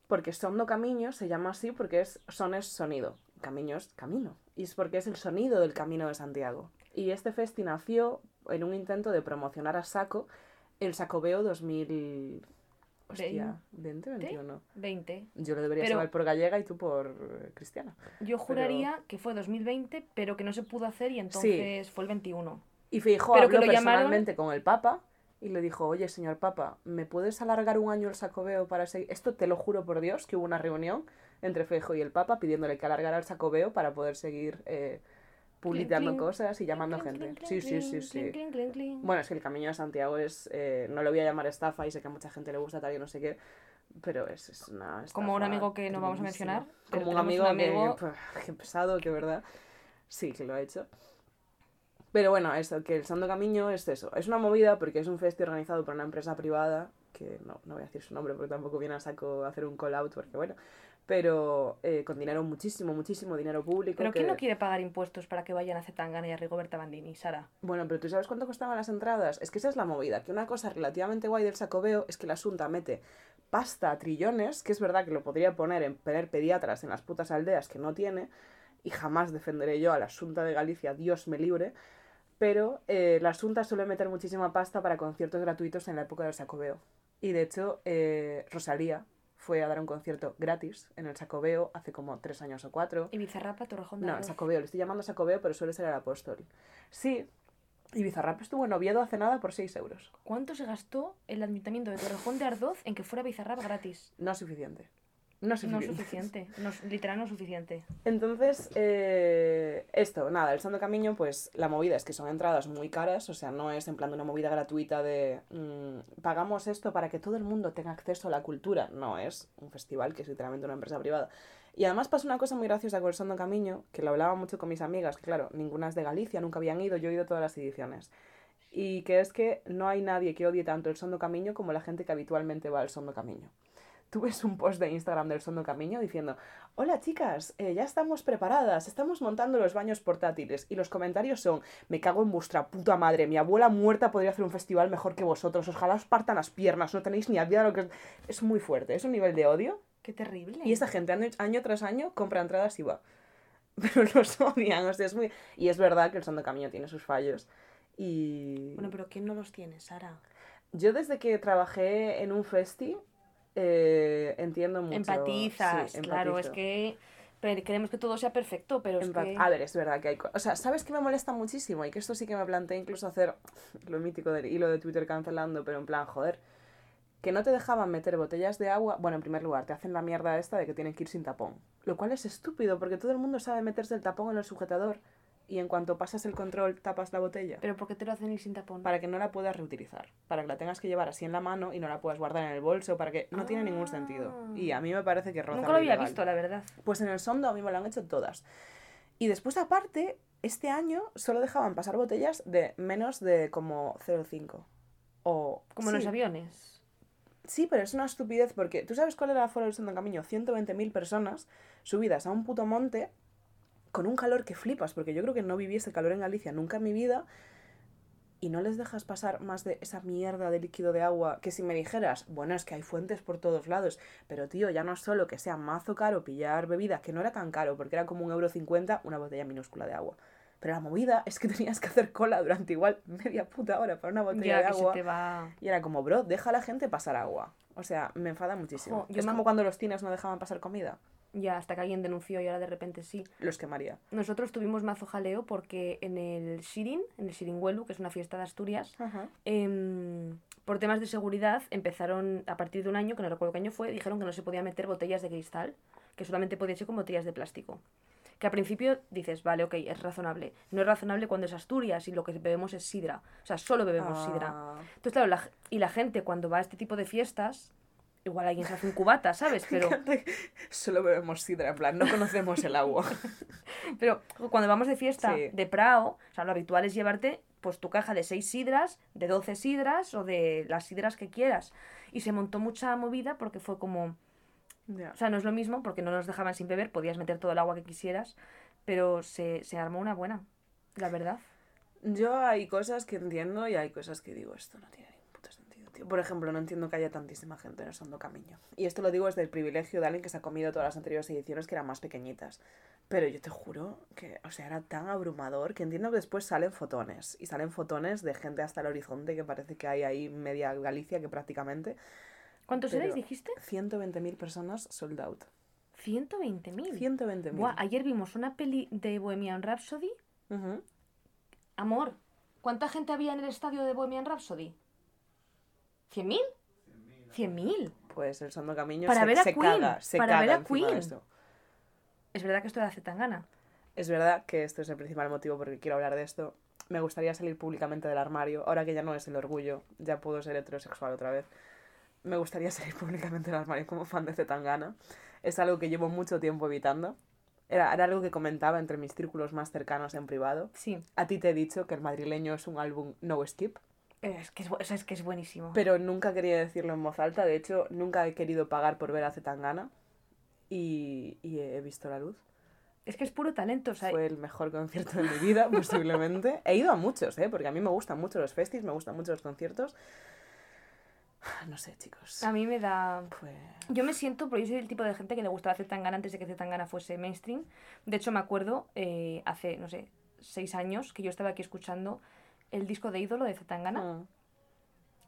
porque Sondo Camiño se llama así porque es son es sonido, Camiño es camino, y es porque es el sonido del Camino de Santiago. Y este festi nació en un intento de promocionar a Saco el Sacobeo 2000... Hostia, 20, 21. 20. Yo lo debería Pero- saber por gallega y tú por eh, cristiana. Yo juraría que fue 2020, pero que no se pudo hacer y entonces fue el 21. Y Fijo Pero que habló lo llamaron- personalmente con el Papa y le dijo, oye, señor Papa, ¿me puedes alargar un año el sacobeo para seguir? Esto te lo juro por Dios, que hubo una reunión entre Feijo y el Papa pidiéndole que alargara el sacobeo para poder seguir eh, publicitando clink. cosas y llamando gente. Sí, sí, sí, sí. Bueno, es que el Camino de Santiago es, eh, no lo voy a llamar estafa y sé que a mucha gente le gusta tal y no sé qué, pero es, es una Como un amigo que no vamos a mencionar, Como un amigo, un amigo- que, pesado, que verdad, sí, que lo ha hecho. Pero bueno, eso, que el Santo Camino es eso. Es una movida porque es un festival organizado por una empresa privada, que no, no voy a decir su nombre porque tampoco viene a saco hacer un call out, porque bueno, pero eh, con dinero muchísimo, muchísimo dinero público. Pero que... ¿quién no quiere pagar impuestos para que vayan a Zetangana y a Rigoberta Bandini, Sara? Bueno, pero ¿tú sabes cuánto costaban las entradas? Es que esa es la movida, que una cosa relativamente guay del sacobeo es que la Asunta mete pasta a trillones, que es verdad que lo podría poner en pediatras en las putas aldeas que no tiene, y jamás defenderé yo a la Asunta de Galicia, Dios me libre, pero eh, la Asunta suele meter muchísima pasta para conciertos gratuitos en la época del sacobeo. Y de hecho, eh, Rosalía fue a dar un concierto gratis en el sacobeo hace como tres años o cuatro. Y Bizarrapa, Torrejón de No, el. Sacobeo, le estoy llamando Sacobeo, pero suele ser el apóstol. Sí, y Bizarrap estuvo en Oviedo hace nada por 6 euros. ¿Cuánto se gastó el ayuntamiento de Torrejón de Ardoz en que fuera Bizarrap gratis? No es suficiente. No es No suficiente. suficiente, no, es- literal no suficiente. Entonces, eh, esto, nada, el Santo Camino, pues la movida es que son entradas muy caras, o sea, no es en plan de una movida gratuita de mm, pagamos esto para que todo el mundo tenga acceso a la cultura. No, es un festival que es literalmente una empresa privada. Y además pasa una cosa muy graciosa con el Santo Camino, que lo hablaba mucho con mis amigas, que claro, ninguna es de Galicia, nunca habían ido, yo he ido a todas las ediciones. Y que es que no hay nadie que odie tanto el Sondo Camino como la gente que habitualmente va al Sondo Camino. Tú ves un post de Instagram del Sondo Camino diciendo, hola chicas, eh, ya estamos preparadas, estamos montando los baños portátiles. Y los comentarios son, me cago en vuestra puta madre, mi abuela muerta podría hacer un festival mejor que vosotros, ojalá os partan las piernas, no tenéis ni idea de lo que... es". Es muy fuerte, es un nivel de odio. Qué terrible. Y esta gente año, año tras año compra entradas y va. Pero los odian, o sea, es muy... Y es verdad que el Sondo Camino tiene sus fallos. Y... Bueno, pero ¿quién no los tiene, Sara? Yo desde que trabajé en un festi eh, entiendo mucho. Empatizas, sí, claro, es que queremos que todo sea perfecto, pero es Empa- que... A ver, es verdad que hay. O sea, ¿sabes qué me molesta muchísimo? Y que esto sí que me planteé incluso hacer lo mítico del hilo de Twitter cancelando, pero en plan, joder. Que no te dejaban meter botellas de agua. Bueno, en primer lugar, te hacen la mierda esta de que tienen que ir sin tapón. Lo cual es estúpido, porque todo el mundo sabe meterse el tapón en el sujetador. Y en cuanto pasas el control, tapas la botella. Pero ¿por qué te lo hacen ir sin tapón? para que no la puedas reutilizar, para que la tengas que llevar así en la mano y no la puedas guardar en el bolso, para que no tiene ningún sentido. Y a mí me parece que roza Nunca lo había visto, la verdad. Pues en el Sondo a mí me lo han hecho todas. Y después aparte, este año solo dejaban pasar botellas de menos de como 0,5. O Como en sí, los aviones. Sí, pero es una estupidez porque ¿tú sabes cuál era el aforo del Santo Camino? 120.000 personas subidas a un puto monte con un calor que flipas, porque yo creo que no viví ese calor en Galicia nunca en mi vida y no les dejas pasar más de esa mierda de líquido de agua que si me dijeras, bueno, es que hay fuentes por todos lados, pero tío, ya no es solo que sea mazo caro pillar bebida, que no era tan caro, porque era como un euro cincuenta una botella minúscula de agua. Pero la movida es que tenías que hacer cola durante igual media puta hora para una botella Ya de que agua. se te va... Y era como, bro, deja a la gente pasar agua. O sea, me enfada muchísimo. Jo, yo es me como cuando los tines no dejaban pasar comida. Ya, hasta que alguien denunció y ahora de repente sí. Los quemaría. Nosotros tuvimos mazo jaleo porque en el Shirin, en el Shiringuelu, que es una fiesta de Asturias, em, por temas de seguridad empezaron, a partir de un año, que no recuerdo qué año fue, dijeron que no se podía meter botellas de cristal, que solamente podía ser con botellas de plástico. Que al principio dices, vale, ok, es razonable. No es razonable cuando es Asturias y lo que bebemos es sidra. O sea, solo bebemos sidra. Ah, Entonces, claro, la y la gente cuando va a este tipo de fiestas igual alguien se hace un cubata, ¿sabes? Pero, Solo bebemos sidra, en plan, no conocemos el agua. pero cuando vamos de fiesta Sí. de Prao, o sea, lo habitual es llevarte pues tu caja de 6 sidras, de 12 sidras o de las sidras que quieras. Y se montó mucha movida porque fue como, Ya. o sea, no es lo mismo porque no nos dejaban sin beber, podías meter todo el agua que quisieras, pero se, se armó una buena, la verdad. Yo hay cosas que entiendo y hay cosas que digo, esto no tiene ningún puto sentido, tío. Por ejemplo, no entiendo que haya tantísima gente en el Sondo Camino. Y esto lo digo desde el privilegio de alguien que se ha comido todas las anteriores ediciones que eran más pequeñitas. Pero yo te juro que, o sea, era tan abrumador que entiendo que después salen fotones. Y salen fotones de gente hasta el horizonte que parece que hay ahí media Galicia que prácticamente... ¿Cuántos erais, dijiste? 120.000 personas sold out. 120.000. 120.000. Buah, ayer vimos una peli de Bohemian Rhapsody. Ujú. Amor, ¿cuánta gente había en el estadio de Bohemian Rhapsody? ¿100.000? 100.000. Pues el Sondo Camino Para se, ver a se Queen, caga, se para caga ver a de Queen. esto. Es verdad que esto hace tan gana. Es verdad que esto es el principal motivo por el que quiero hablar de esto. Me gustaría salir públicamente del armario, ahora que ya no es el orgullo, ya puedo ser heterosexual otra vez. Me gustaría salir públicamente del armario como fan de Zetangana. Es algo que llevo mucho tiempo evitando. Era, era algo que comentaba entre mis círculos más cercanos en privado. Sí, A ti te he dicho que el madrileño es un álbum no skip, es que es, o sea, es, que es buenísimo. pero nunca quería decirlo en voz alta. De hecho, nunca he querido pagar por ver a Zetangana y, y he visto la luz. Es que es puro talento. O sea, Fue el mejor concierto de mi vida, posiblemente. He ido a muchos, ¿eh? Porque a mí me gustan mucho los festis, me gustan mucho los conciertos. No sé, chicos. a mí me da... Fue... Yo me siento, porque yo soy el tipo de gente que le gustaba Zetangana antes de que Zetangana fuese mainstream. De hecho, me acuerdo eh, hace, no sé, seis años que yo estaba aquí escuchando el disco de ídolo de Zetangana. Mm.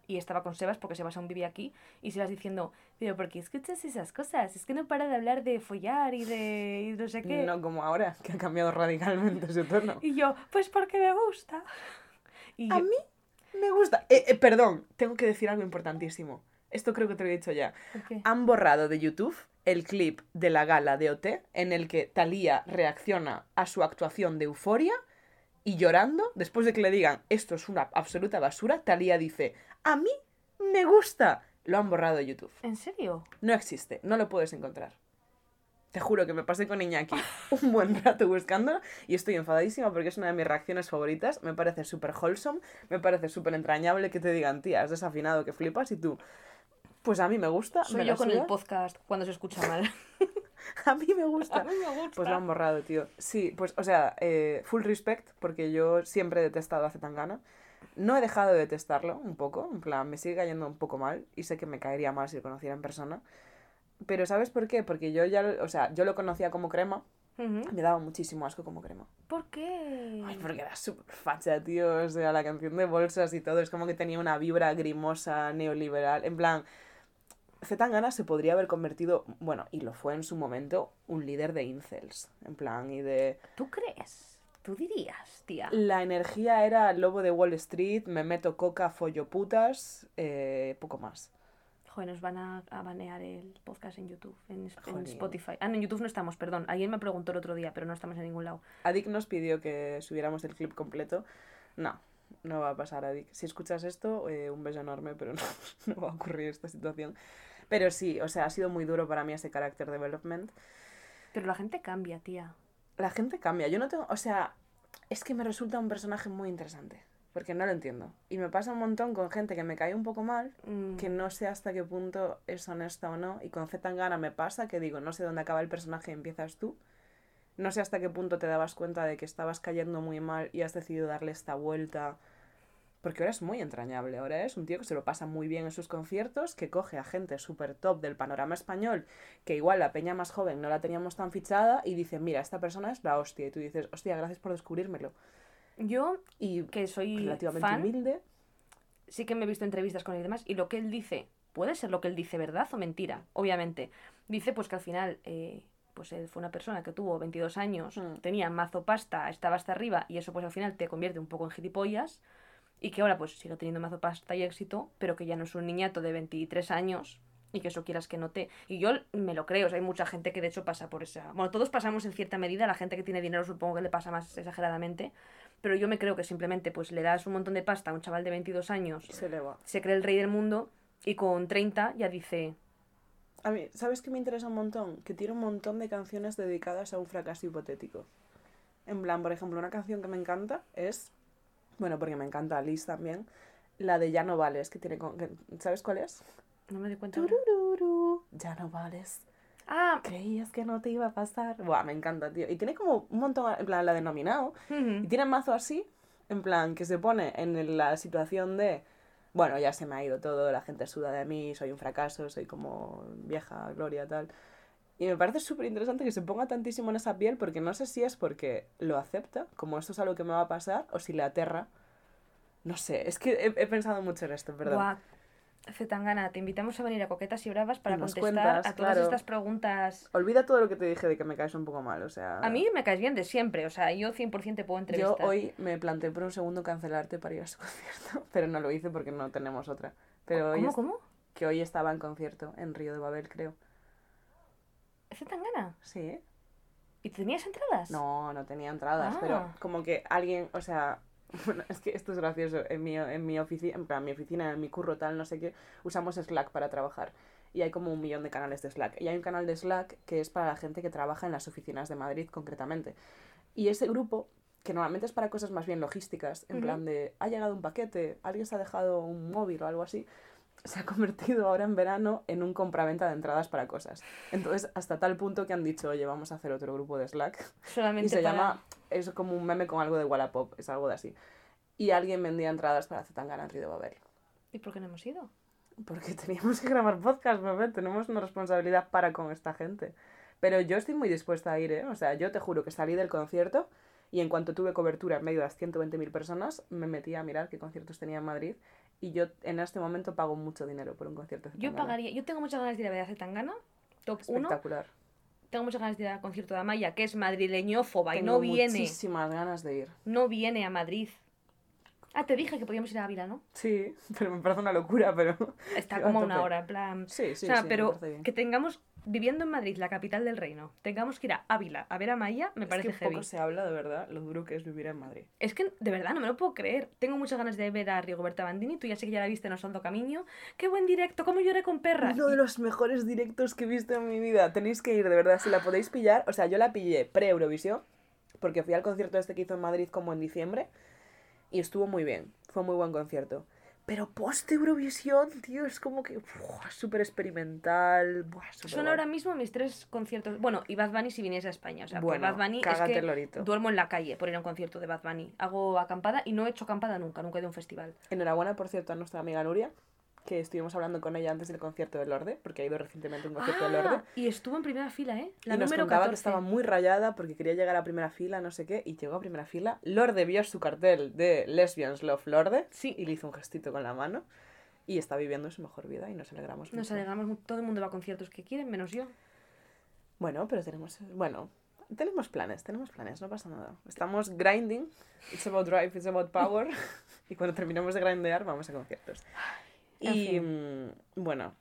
y estaba con Sebas porque Sebas aún vivía aquí y Sebas diciendo, pero ¿por qué escuchas esas cosas? Es que no para de hablar de follar y de y no sé qué. No como ahora, que ha cambiado radicalmente su tono. Y yo, pues porque me gusta. Y A yo- mí me gusta. Eh, eh, perdón, tengo que decir algo importantísimo. Esto creo que te lo he dicho ya. Han borrado de YouTube el clip de la gala de OT en el que Thalía reacciona a su actuación de euforia y llorando, después de que le digan esto es una absoluta basura, Thalía dice, a mí me gusta. Lo han borrado de YouTube. ¿En serio? No existe, no lo puedes encontrar. Te juro que me pasé con Iñaki un buen rato buscándolo y estoy enfadadísima porque es una de mis reacciones favoritas. Me parece súper wholesome, me parece súper entrañable que te digan, tía, has desafinado que flipas y tú, pues a mí me gusta. Soy me yo con el podcast cuando se escucha mal. A mí me gusta. me gusta. Pues lo han borrado, tío. Sí, pues, o sea, eh, full respect, porque yo siempre he detestado a Zetangana. No he dejado de detestarlo un poco, en plan, me sigue cayendo un poco mal y sé que me caería mal si lo conociera en persona. Pero ¿sabes por qué? Porque yo ya, o sea, yo lo conocía como crema, Ujú. me daba muchísimo asco como crema. ¿Por qué? Ay, porque era súper facha, tío, o sea, la canción de bolsas y todo, es como que tenía una vibra grimosa, neoliberal, en plan... Zetangana se podría haber convertido, bueno, y lo fue en su momento, un líder de incels, en plan, y de... ¿Tú crees? ¿Tú dirías, tía? La energía era lobo de Wall Street, me meto coca, follo putas, eh, poco más. Joder, nos van a, a banear el podcast en YouTube, en, en. Spotify. Ah, no, en YouTube no estamos, perdón. Alguien me preguntó el otro día, pero no estamos en ningún lado. Adik nos pidió que subiéramos el clip completo. No, no va a pasar, Adik. Si escuchas esto, eh, un beso enorme, pero no, no va a ocurrir esta situación. Pero sí, o sea, ha sido muy duro para mí ese character development. Pero la gente cambia, tía. La gente cambia. Yo no tengo, o sea, es que me resulta un personaje muy interesante. Porque no lo entiendo. Y me pasa un montón con gente que me cae un poco mal, Mm, que no sé hasta qué punto es honesta o no. Y con Z Tangana me pasa que digo, no sé dónde acaba el personaje y empiezas tú. No sé hasta qué punto te dabas cuenta de que estabas cayendo muy mal y has decidido darle esta vuelta. Porque ahora es muy entrañable. Ahora es un tío que se lo pasa muy bien en sus conciertos, que coge a gente súper top del panorama español, que igual la peña más joven no la teníamos tan fichada, y dice, mira, esta persona es la hostia. Y tú dices, hostia, gracias por descubrírmelo. Yo, Y que soy relativamente fan, humilde. sí que me he visto entrevistas con él y demás, y lo que él dice, puede ser lo que él dice verdad o mentira, obviamente. Dice pues que al final, eh, pues él fue una persona que tuvo 22 años, Mm. tenía mazo pasta, estaba hasta arriba, y eso pues al final te convierte un poco en gilipollas, y que ahora pues sigue teniendo mazo pasta y éxito, pero que ya no es un niñato de 23 años, y que eso quieras que note. Y yo me lo creo, o sea, hay mucha gente que de hecho pasa por esa... Bueno, todos pasamos en cierta medida, la gente que tiene dinero supongo que le pasa más exageradamente, pero yo me creo que simplemente pues le das un montón de pasta a un chaval de 22 años Se le va. se cree el rey del mundo y con 30 ya dice, A mí, ¿sabes qué me interesa un montón? Que tiene un montón de canciones dedicadas a un fracaso hipotético. En plan, por ejemplo, una canción que me encanta es. Bueno, porque me encanta Liz también. La de Ya no vales, que tiene. con- ¿Sabes cuál es? No me doy cuenta. Turururu, ya no vales. Ah, Creías que no te iba a pasar. Buah, me encanta, tío. Y tiene como un montón, en plan, la de nominado. Y tiene mazo así, en plan, que se pone en la situación de, bueno, ya se me ha ido todo, la gente suda de mí, soy un fracaso, soy como vieja gloria, tal. Y me parece súper interesante que se ponga tantísimo en esa piel, porque no sé si es porque lo acepta, como esto es algo que me va a pasar, o si le aterra. No sé, es que he, he pensado mucho en esto, perdón. Buah, Zetangana, te invitamos a venir a Coquetas y Bravas para nos contestar cuentas, a todas claro. estas preguntas. Olvida todo lo que te dije de que me caes un poco mal, o sea... A mí me caes bien de siempre, o sea, yo 100% te puedo Yo entrevistar. hoy me planteé por un segundo cancelarte para ir a su concierto, pero no lo hice porque no tenemos otra. Pero hoy ¿Cómo, es- cómo? que hoy estaba en concierto en Río de Babel, creo. ¿Zetangana? Sí. ¿Y tenías entradas? No, no tenía entradas, Ah. pero como que alguien, o sea, bueno, es que esto es gracioso. En mi, en mi oficina, en plan, mi oficina, en mi curro, tal, no sé qué, usamos Slack para trabajar. Y hay como un millón de canales de Slack. Y hay un canal de Slack que es para la gente que trabaja en las oficinas de Madrid, concretamente. Y ese grupo, que normalmente es para cosas más bien logísticas, en Ujú. plan de, ha llegado un paquete, alguien se ha dejado un móvil o algo así, se ha convertido ahora en verano en un compraventa de entradas para cosas. Entonces, hasta tal punto que han dicho, oye, vamos a hacer otro grupo de Slack. Solamente Y se para- llama, es como un meme con algo de Wallapop, es algo de así. Y alguien vendía entradas para Zetangana en Río de Babel. ¿Y por qué no hemos ido? Porque teníamos que grabar podcast, bebé. Tenemos una responsabilidad para con esta gente. Pero yo estoy muy dispuesta a ir, ¿eh? O sea, yo te juro que salí del concierto y en cuanto tuve cobertura en medio de las 120.000 personas, me metí a mirar qué conciertos tenía en Madrid. Y yo en este momento pago mucho dinero por un concierto de Yo pagaría, yo tengo muchas ganas de ir a ver a Zetangana, top 1. Espectacular. Tengo muchas ganas de ir al concierto de Amaya, que es madrileñófoba y Tengo no viene, muchísimas ganas de ir. no viene a Madrid. Ah, te dije que podíamos ir a Ávila, ¿no? Sí, pero me parece una locura, pero... Está como una hora, en plan... Sí, sí, o sea, sí, pero que tengamos, viviendo en Madrid, la capital del reino, tengamos que ir a Ávila a ver a Maya, me Es parece que heavy. poco se habla de verdad lo duro que es vivir en Madrid. Es que de verdad no me lo puedo creer. Tengo muchas ganas de ver a Rigoberta Bandini. Tú ya sé que ya la viste en Osondo Camino. ¡Qué buen directo! ¿Cómo lloré con perra? Uno de los mejores directos que he visto en mi vida. Tenéis que ir, de verdad, si la podéis pillar. O sea, yo la pillé pre-Eurovisión, porque fui al concierto este que hizo en Madrid como en diciembre, y estuvo muy bien. Fue muy buen concierto. Pero post-Eurovisión, tío, es como que súper experimental. buah, súper Son guay. ahora mismo mis tres conciertos. Bueno, y Bad Bunny si viniese a España. O sea, por Bueno, Bad Bunny es que el lorito. duermo en la calle por ir a un concierto de Bad Bunny. Hago acampada y no he hecho acampada nunca, nunca he ido a un festival. Enhorabuena, por cierto, a nuestra amiga Nuria, que estuvimos hablando con ella antes del concierto de Lorde, porque ha ido recientemente a un concierto de Lorde. Ah, y estuvo en primera fila, ¿eh? La y nos número contaba 14. que estaba muy rayada porque quería llegar a primera fila, no sé qué, y llegó a primera fila. Lorde vio su cartel de Lesbians Love Lorde Sí. y le hizo un gestito con la mano y está viviendo su mejor vida y nos alegramos Nos mucho. alegramos, todo el mundo va a conciertos que quieren, menos yo. Bueno, pero tenemos, bueno, tenemos planes, tenemos planes, no pasa nada. Estamos grinding, it's about drive, it's about power, y cuando terminemos de grindear vamos a conciertos. En Y mm, bueno,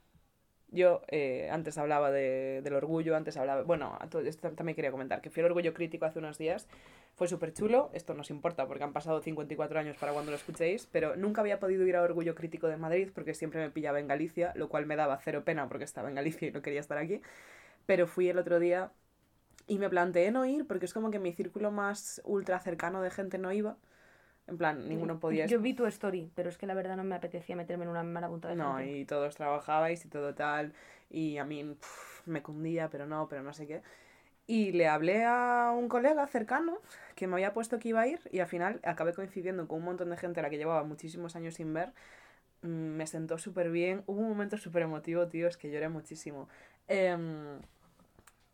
yo eh, antes hablaba de- del orgullo, antes hablaba, bueno, esto también quería comentar, que fui al orgullo crítico hace unos días, fue súper chulo, esto nos importa porque han pasado 54 años para cuando lo escuchéis, pero nunca había podido ir a Orgullo Crítico de Madrid porque siempre me pillaba en Galicia, lo cual me daba cero pena porque estaba en Galicia y no quería estar aquí, pero fui el otro día y me planteé no ir porque es como que mi círculo más ultra cercano de gente no iba, en plan, ninguno podía Yo vi tu story, pero es que la verdad no me apetecía meterme en una marabunta de No, gente. y todos trabajabais y todo tal, y a mí me cundía, pero no, pero no sé qué. Y le hablé a un colega cercano que me había puesto que iba a ir y al final acabé coincidiendo con un montón de gente a la que llevaba muchísimos años sin ver. Mm, Me sentó súper bien. Hubo un momento súper emotivo, tío, es que lloré muchísimo. Em,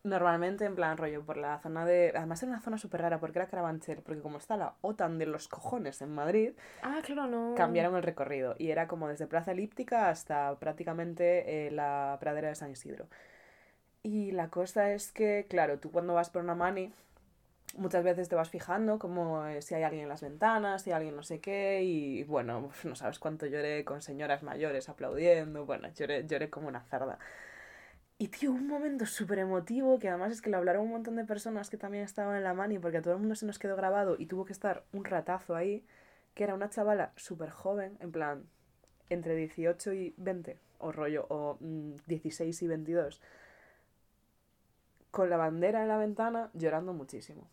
normalmente, en plan rollo, por la zona de... Además era una zona súper rara porque era Carabanchel, porque como está la OTAN de los cojones en Madrid, Ah, claro, no. cambiaron el recorrido y era como desde Plaza Elíptica hasta prácticamente eh, la pradera de San Isidro. Y la cosa es que, claro, tú cuando vas por una mani, muchas veces te vas fijando como eh, si hay alguien en las ventanas, si hay alguien no sé qué, y bueno, no sabes cuánto lloré con señoras mayores aplaudiendo, bueno, lloré, lloré como una cerda. Y tío, un momento súper emotivo, que además es que lo hablaron un montón de personas que también estaban en la mani, porque a todo el mundo se nos quedó grabado y tuvo que estar un ratazo ahí, que era una chavala súper joven, en plan, entre 18 y 20, o rollo, o mm, 16 y 22, con la bandera en la ventana, llorando muchísimo.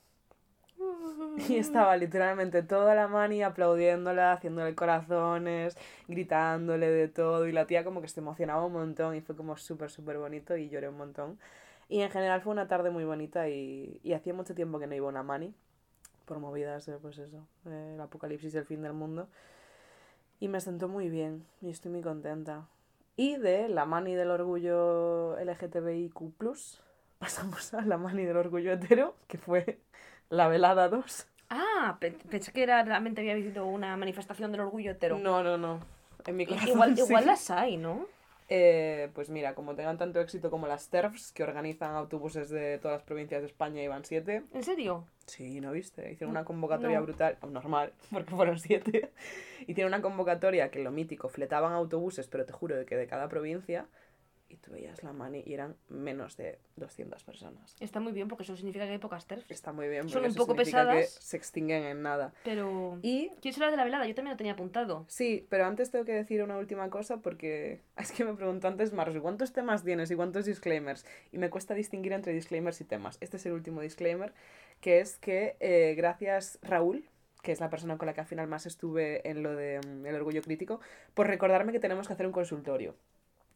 Y estaba literalmente toda la mani aplaudiéndola, haciéndole corazones, gritándole de todo. Y la tía como que se emocionaba un montón y fue como súper, súper bonito y lloré un montón. Y en general fue una tarde muy bonita y, y hacía mucho tiempo que no iba a una mani. Por movidas, pues eso, el apocalipsis, el fin del mundo. Y me sentó muy bien y estoy muy contenta. Y de la mani del orgullo LGTBIQ+, pasamos a la mani del orgullo hetero, que fue la velada 2. Ah, pe- pensé que era, realmente había habido una manifestación del orgullo hetero. No, no, no. En mi corazón Igual, sí. igual las hay, ¿no? Eh, pues mira, como tengan tanto éxito como las TERFs, que organizan autobuses de todas las provincias de España y van siete. ¿En serio? Sí, ¿no viste? Hicieron una convocatoria No. brutal, normal, porque fueron siete. Hicieron una convocatoria que lo mítico, fletaban autobuses, pero te juro que de cada provincia, y tú veías la mani y eran menos de 200 personas. Está muy bien porque eso significa que hay pocas TERFs. Está muy bien, Son porque un eso poco significa que pesadas. se extinguen en nada. Pero... Y ¿Quieres hablar de la velada? Yo también lo tenía apuntado. Sí, pero antes tengo que decir una última cosa porque es que me preguntó antes Marcos, ¿cuántos temas tienes y cuántos disclaimers? Y me cuesta distinguir entre disclaimers y temas. Este es el último disclaimer, que es que eh, gracias Raúl, que es la persona con la que al final más estuve en lo de mm, el orgullo crítico, por recordarme que tenemos que hacer un consultorio.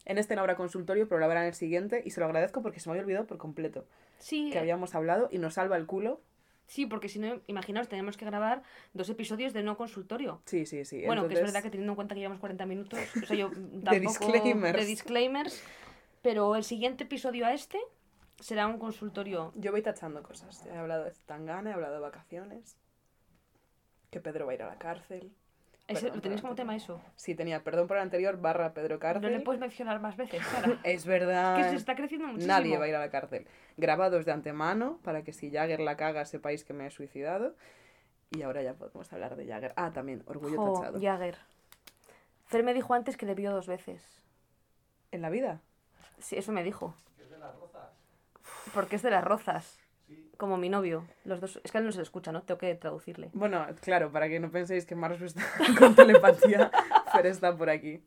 En este no habrá consultorio, pero lo habrá en el siguiente y se lo agradezco porque se me había olvidado por completo Sí, que habíamos hablado y nos salva el culo. sí, porque si no, imaginaos, tenemos que grabar dos episodios de no consultorio. Sí, sí, sí. Bueno, que es verdad que teniendo en cuenta que llevamos 40 minutos, o sea, yo tampoco... disclaimers. De disclaimers. Pero el siguiente episodio a este será un consultorio. Yo voy tachando cosas. He hablado de Tangana, he hablado de vacaciones. Que Pedro va a ir a la cárcel. Ese- Perdón ¿Lo tenéis por como tema eso? Sí, tenía perdón por el anterior, barra Pedro No cárcel. le puedes mencionar más veces, Sara. Es verdad. que se está creciendo muchísimo. Nadie va a ir a la cárcel. Grabados de antemano para que si Jagger la caga sepáis que me he suicidado. Y ahora ya podemos hablar de Jagger. Ah, también, orgullo Jo, tachado. Jagger. Fer me dijo antes que le vio dos veces. ¿En la vida? Sí, eso me dijo. Porque es de las rozas. Como mi novio. Los dos. Es que él no se le escucha, ¿no? Tengo que traducirle. Bueno, claro, para que no penséis que Marus está con telepatía, Fer está por aquí,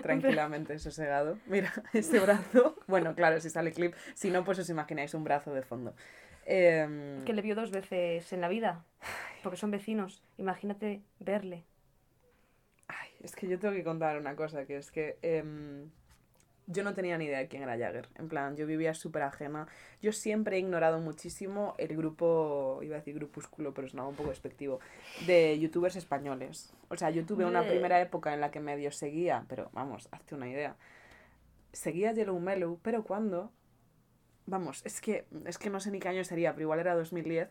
tranquilamente, sosegado. Mira, ese brazo. Bueno, claro, si sale clip. Si no, pues os imagináis un brazo de fondo. Em, Que le vio dos veces en la vida. Porque son vecinos. Imagínate verle. Ay, es que yo tengo que contar una cosa, que es que em, yo no tenía ni idea de quién era Jagger. En plan, yo vivía súper ajena. Yo siempre he ignorado muchísimo el grupo, iba a decir grupúsculo, pero sonaba un poco despectivo, de youtubers españoles. O sea, yo tuve una primera época en la que medio seguía, pero vamos, hazte una idea. Seguía Yellow Mellow, pero cuando, vamos, es que, es que no sé ni qué año sería, pero igual era 2010,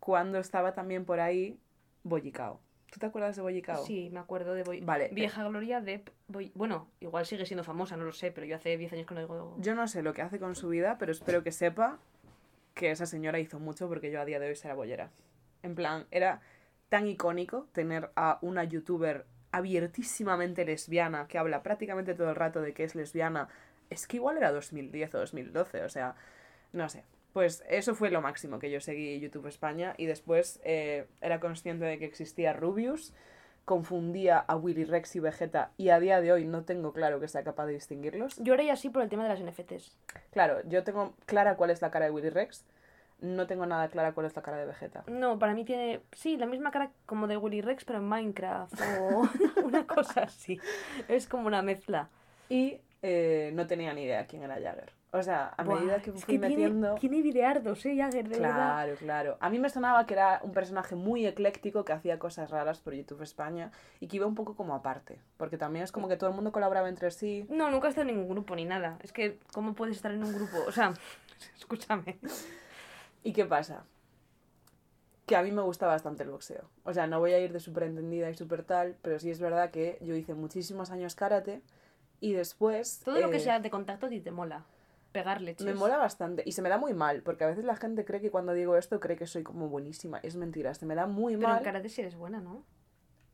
cuando estaba también por ahí Bollicao. ¿Tú te acuerdas de Bollicao? Sí, me acuerdo de Boy- Vale. Vieja Gloria de Boy- Bueno, igual sigue siendo famosa, no lo sé, pero yo hace 10 años que no digo. Yo no sé lo que hace con su vida, pero espero que sepa que esa señora hizo mucho porque yo a día de hoy será bollera. En plan, era tan icónico tener a una youtuber abiertísimamente lesbiana que habla prácticamente todo el rato de que es lesbiana. Es que igual era 2010 o 2012, o sea, no sé. Pues eso fue lo máximo que yo seguí YouTube España y después eh, era consciente de que existía Rubius, confundía a Willy Rex y Vegeta y a día de hoy no tengo claro que sea capaz de distinguirlos. Yo era así por el tema de las NFTs. Claro, yo tengo clara cuál es la cara de Willy Rex. No tengo nada clara cuál es la cara de Vegeta. No, para mí tiene, sí, la misma cara como de Willy Rex, pero en Minecraft o una cosa así. Es como una mezcla. Y eh, no tenía ni idea quién era Jagger. O sea, a Buah, medida que fui tiene- metiendo... Tiene, videardos, ¿eh, Jagger? De verdad. Claro, claro. A mí me sonaba que era un personaje muy ecléctico que hacía cosas raras por YouTube España y que iba un poco como aparte. Porque también es como que todo el mundo colaboraba entre sí. No, nunca he estado en ningún grupo ni nada. Es que, ¿cómo puedes estar en un grupo? O sea, escúchame. ¿Y qué pasa? Que a mí me gusta bastante el boxeo. O sea, no voy a ir de súper entendida y súper tal, pero sí es verdad que yo hice muchísimos años karate y después... Todo lo que eh, sea de contacto a ti te mola. Pegar leches. Me mola bastante y se me da muy mal, porque a veces la gente cree que cuando digo esto cree que soy como buenísima. Es mentira, se me da muy Pero mal. en karate sí eres buena, ¿no?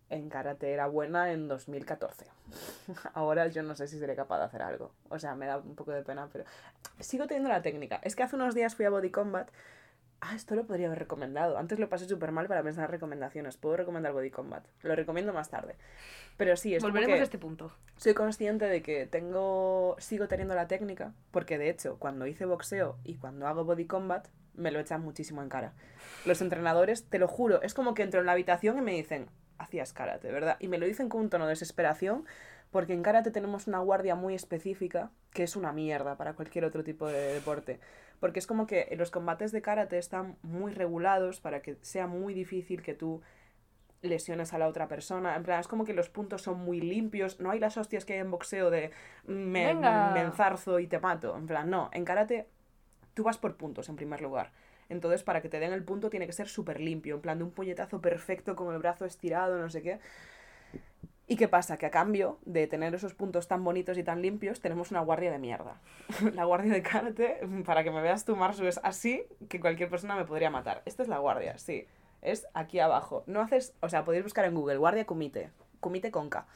En karate era buena en 2014. Ahora yo no sé si seré capaz de hacer algo. O sea, me da un poco de pena, pero sigo teniendo la técnica. Es que hace unos días fui a Body Combat Ah, esto lo podría haber recomendado. Antes lo pasé súper mal para pensar en recomendaciones. Puedo recomendar Body Combat. Lo recomiendo más tarde. Pero sí, es Volveremos a este punto. soy consciente de que tengo sigo teniendo la técnica porque de hecho cuando hice boxeo y cuando hago body combat me lo echan muchísimo en cara los entrenadores te lo juro es como que entro en la habitación y me dicen hacías karate verdad y me lo dicen con un tono de desesperación porque en karate tenemos una guardia muy específica que es una mierda para cualquier otro tipo de deporte porque es como que los combates de karate están muy regulados para que sea muy difícil que tú lesiones a la otra persona. En plan, es como que los puntos son muy limpios. No hay las hostias que hay en boxeo de me, Venga. me enzarzo y te mato. En plan, no. En karate tú vas por puntos en primer lugar. Entonces, para que te den el punto tiene que ser súper limpio. En plan, de un puñetazo perfecto con el brazo estirado, no sé qué. ¿Y qué pasa? Que a cambio de tener esos puntos tan bonitos y tan limpios, tenemos una guardia de mierda. la guardia de karate, para que me veas tú, Marsu, es así que cualquier persona me podría matar. Esta es la guardia, sí. Es aquí abajo. No haces, o sea, podéis buscar en Google, guardia kumite. Kumite con K.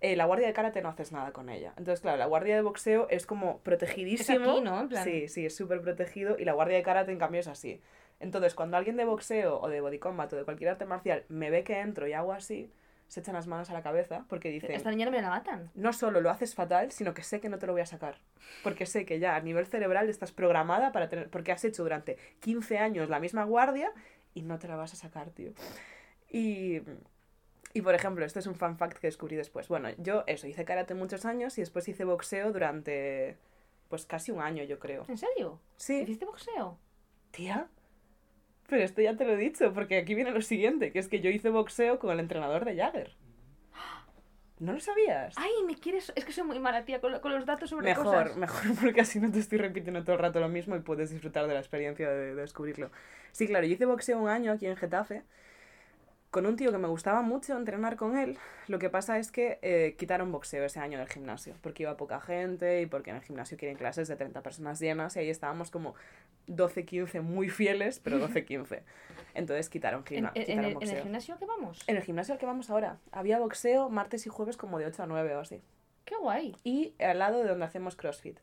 Eh, la guardia de karate no haces nada con ella. Entonces, claro, la guardia de boxeo es como protegidísimo. Es aquí, ¿no? En plan- Sí, sí, es súper protegido. Y la guardia de karate, en cambio, es así. Entonces, cuando alguien de boxeo o de body combat o de cualquier arte marcial me ve que entro y hago así, se echan las manos a la cabeza porque dicen, Esta niña no me la matan. no solo lo haces fatal, sino que sé que no te lo voy a sacar. Porque sé que ya a nivel cerebral estás programada para tener. Porque has hecho durante 15 años la misma guardia y no te la vas a sacar, tío. Y. Y por ejemplo, este es un fan fact que descubrí después. Bueno, yo eso, hice karate muchos años y después hice boxeo durante. Pues casi un año, yo creo. ¿En serio? Sí. ¿Hiciste boxeo? Tía. Pero esto ya te lo he dicho, porque aquí viene lo siguiente, que es que yo hice boxeo con el entrenador de Jagger. ¿No lo sabías? Ay, me quieres. Es que soy muy mala, tía, con, lo- con los datos sobre Mejor, cosas. mejor, porque así no te estoy repitiendo todo el rato lo mismo y puedes disfrutar de la experiencia de, de descubrirlo. Sí, claro, yo hice boxeo un año aquí en Getafe con un tío que me gustaba mucho entrenar con él. Lo que pasa es que eh, quitaron boxeo ese año del gimnasio, porque iba poca gente y porque en el gimnasio quieren clases de 30 personas llenas y ahí estábamos como 12, 15 muy fieles, pero 12, 15. Entonces quitaron, ¿En, gimna- en- quitaron el, en boxeo. el gimnasio que vamos? En el gimnasio al que vamos ahora, había boxeo martes y jueves como de 8 a 9 o así Qué guay. y al lado de donde hacemos CrossFit.